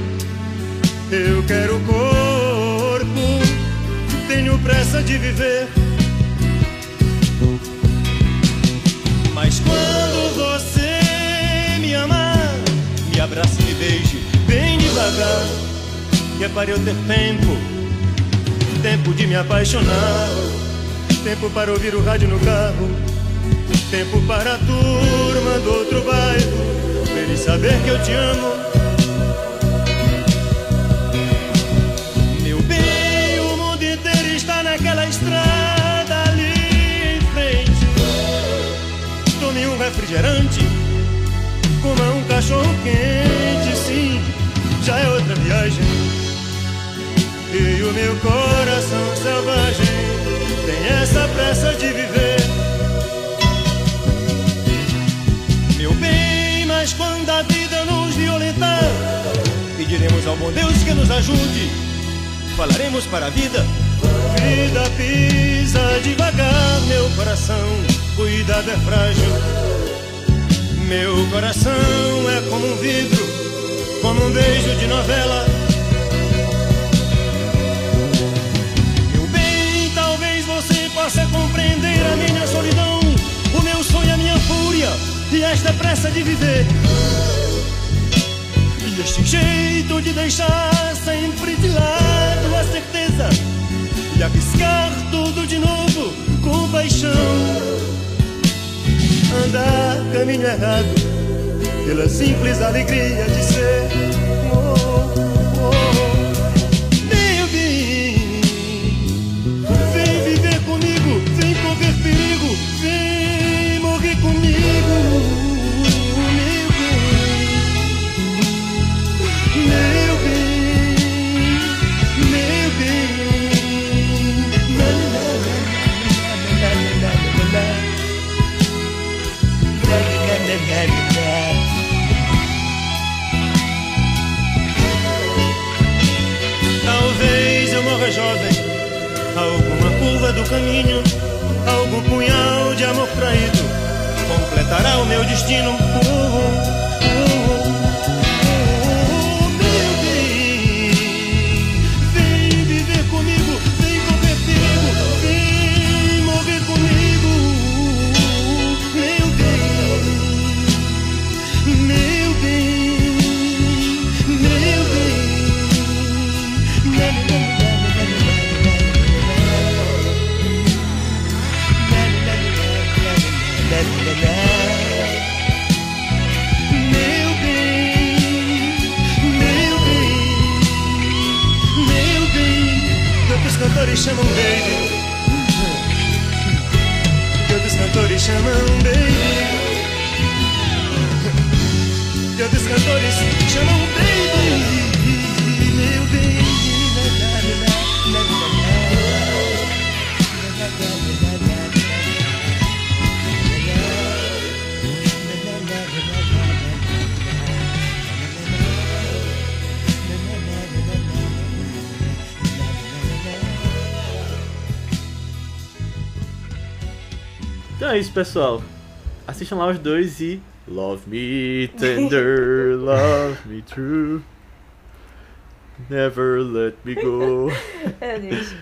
eu quero corpo, tenho pressa de viver. Quando você me amar, me abrace e me beije bem devagar, que é para eu ter tempo Tempo de me apaixonar, tempo para ouvir o rádio no carro, tempo para a turma do outro bairro, ver e saber que eu te amo. Refrigerante, um cachorro quente, sim, já é outra viagem. E o meu coração selvagem tem essa pressa de viver. Meu bem, mas quando a vida nos violentar, pediremos ao bom Deus que nos ajude. Falaremos para a vida. Vida pisa devagar, meu coração, cuidado é frágil. Meu coração é como um vidro, como um beijo de novela. Meu bem, talvez você possa compreender a minha solidão, o meu sonho, a minha fúria e esta pressa de viver. E este jeito de deixar sempre de lado a certeza e arriscar tudo de novo com paixão. Andar caminho errado pela simples alegria de ser. Pessoal. Assistam lá os dois e. Love me tender, love me true. Never let me go. Meu Deus.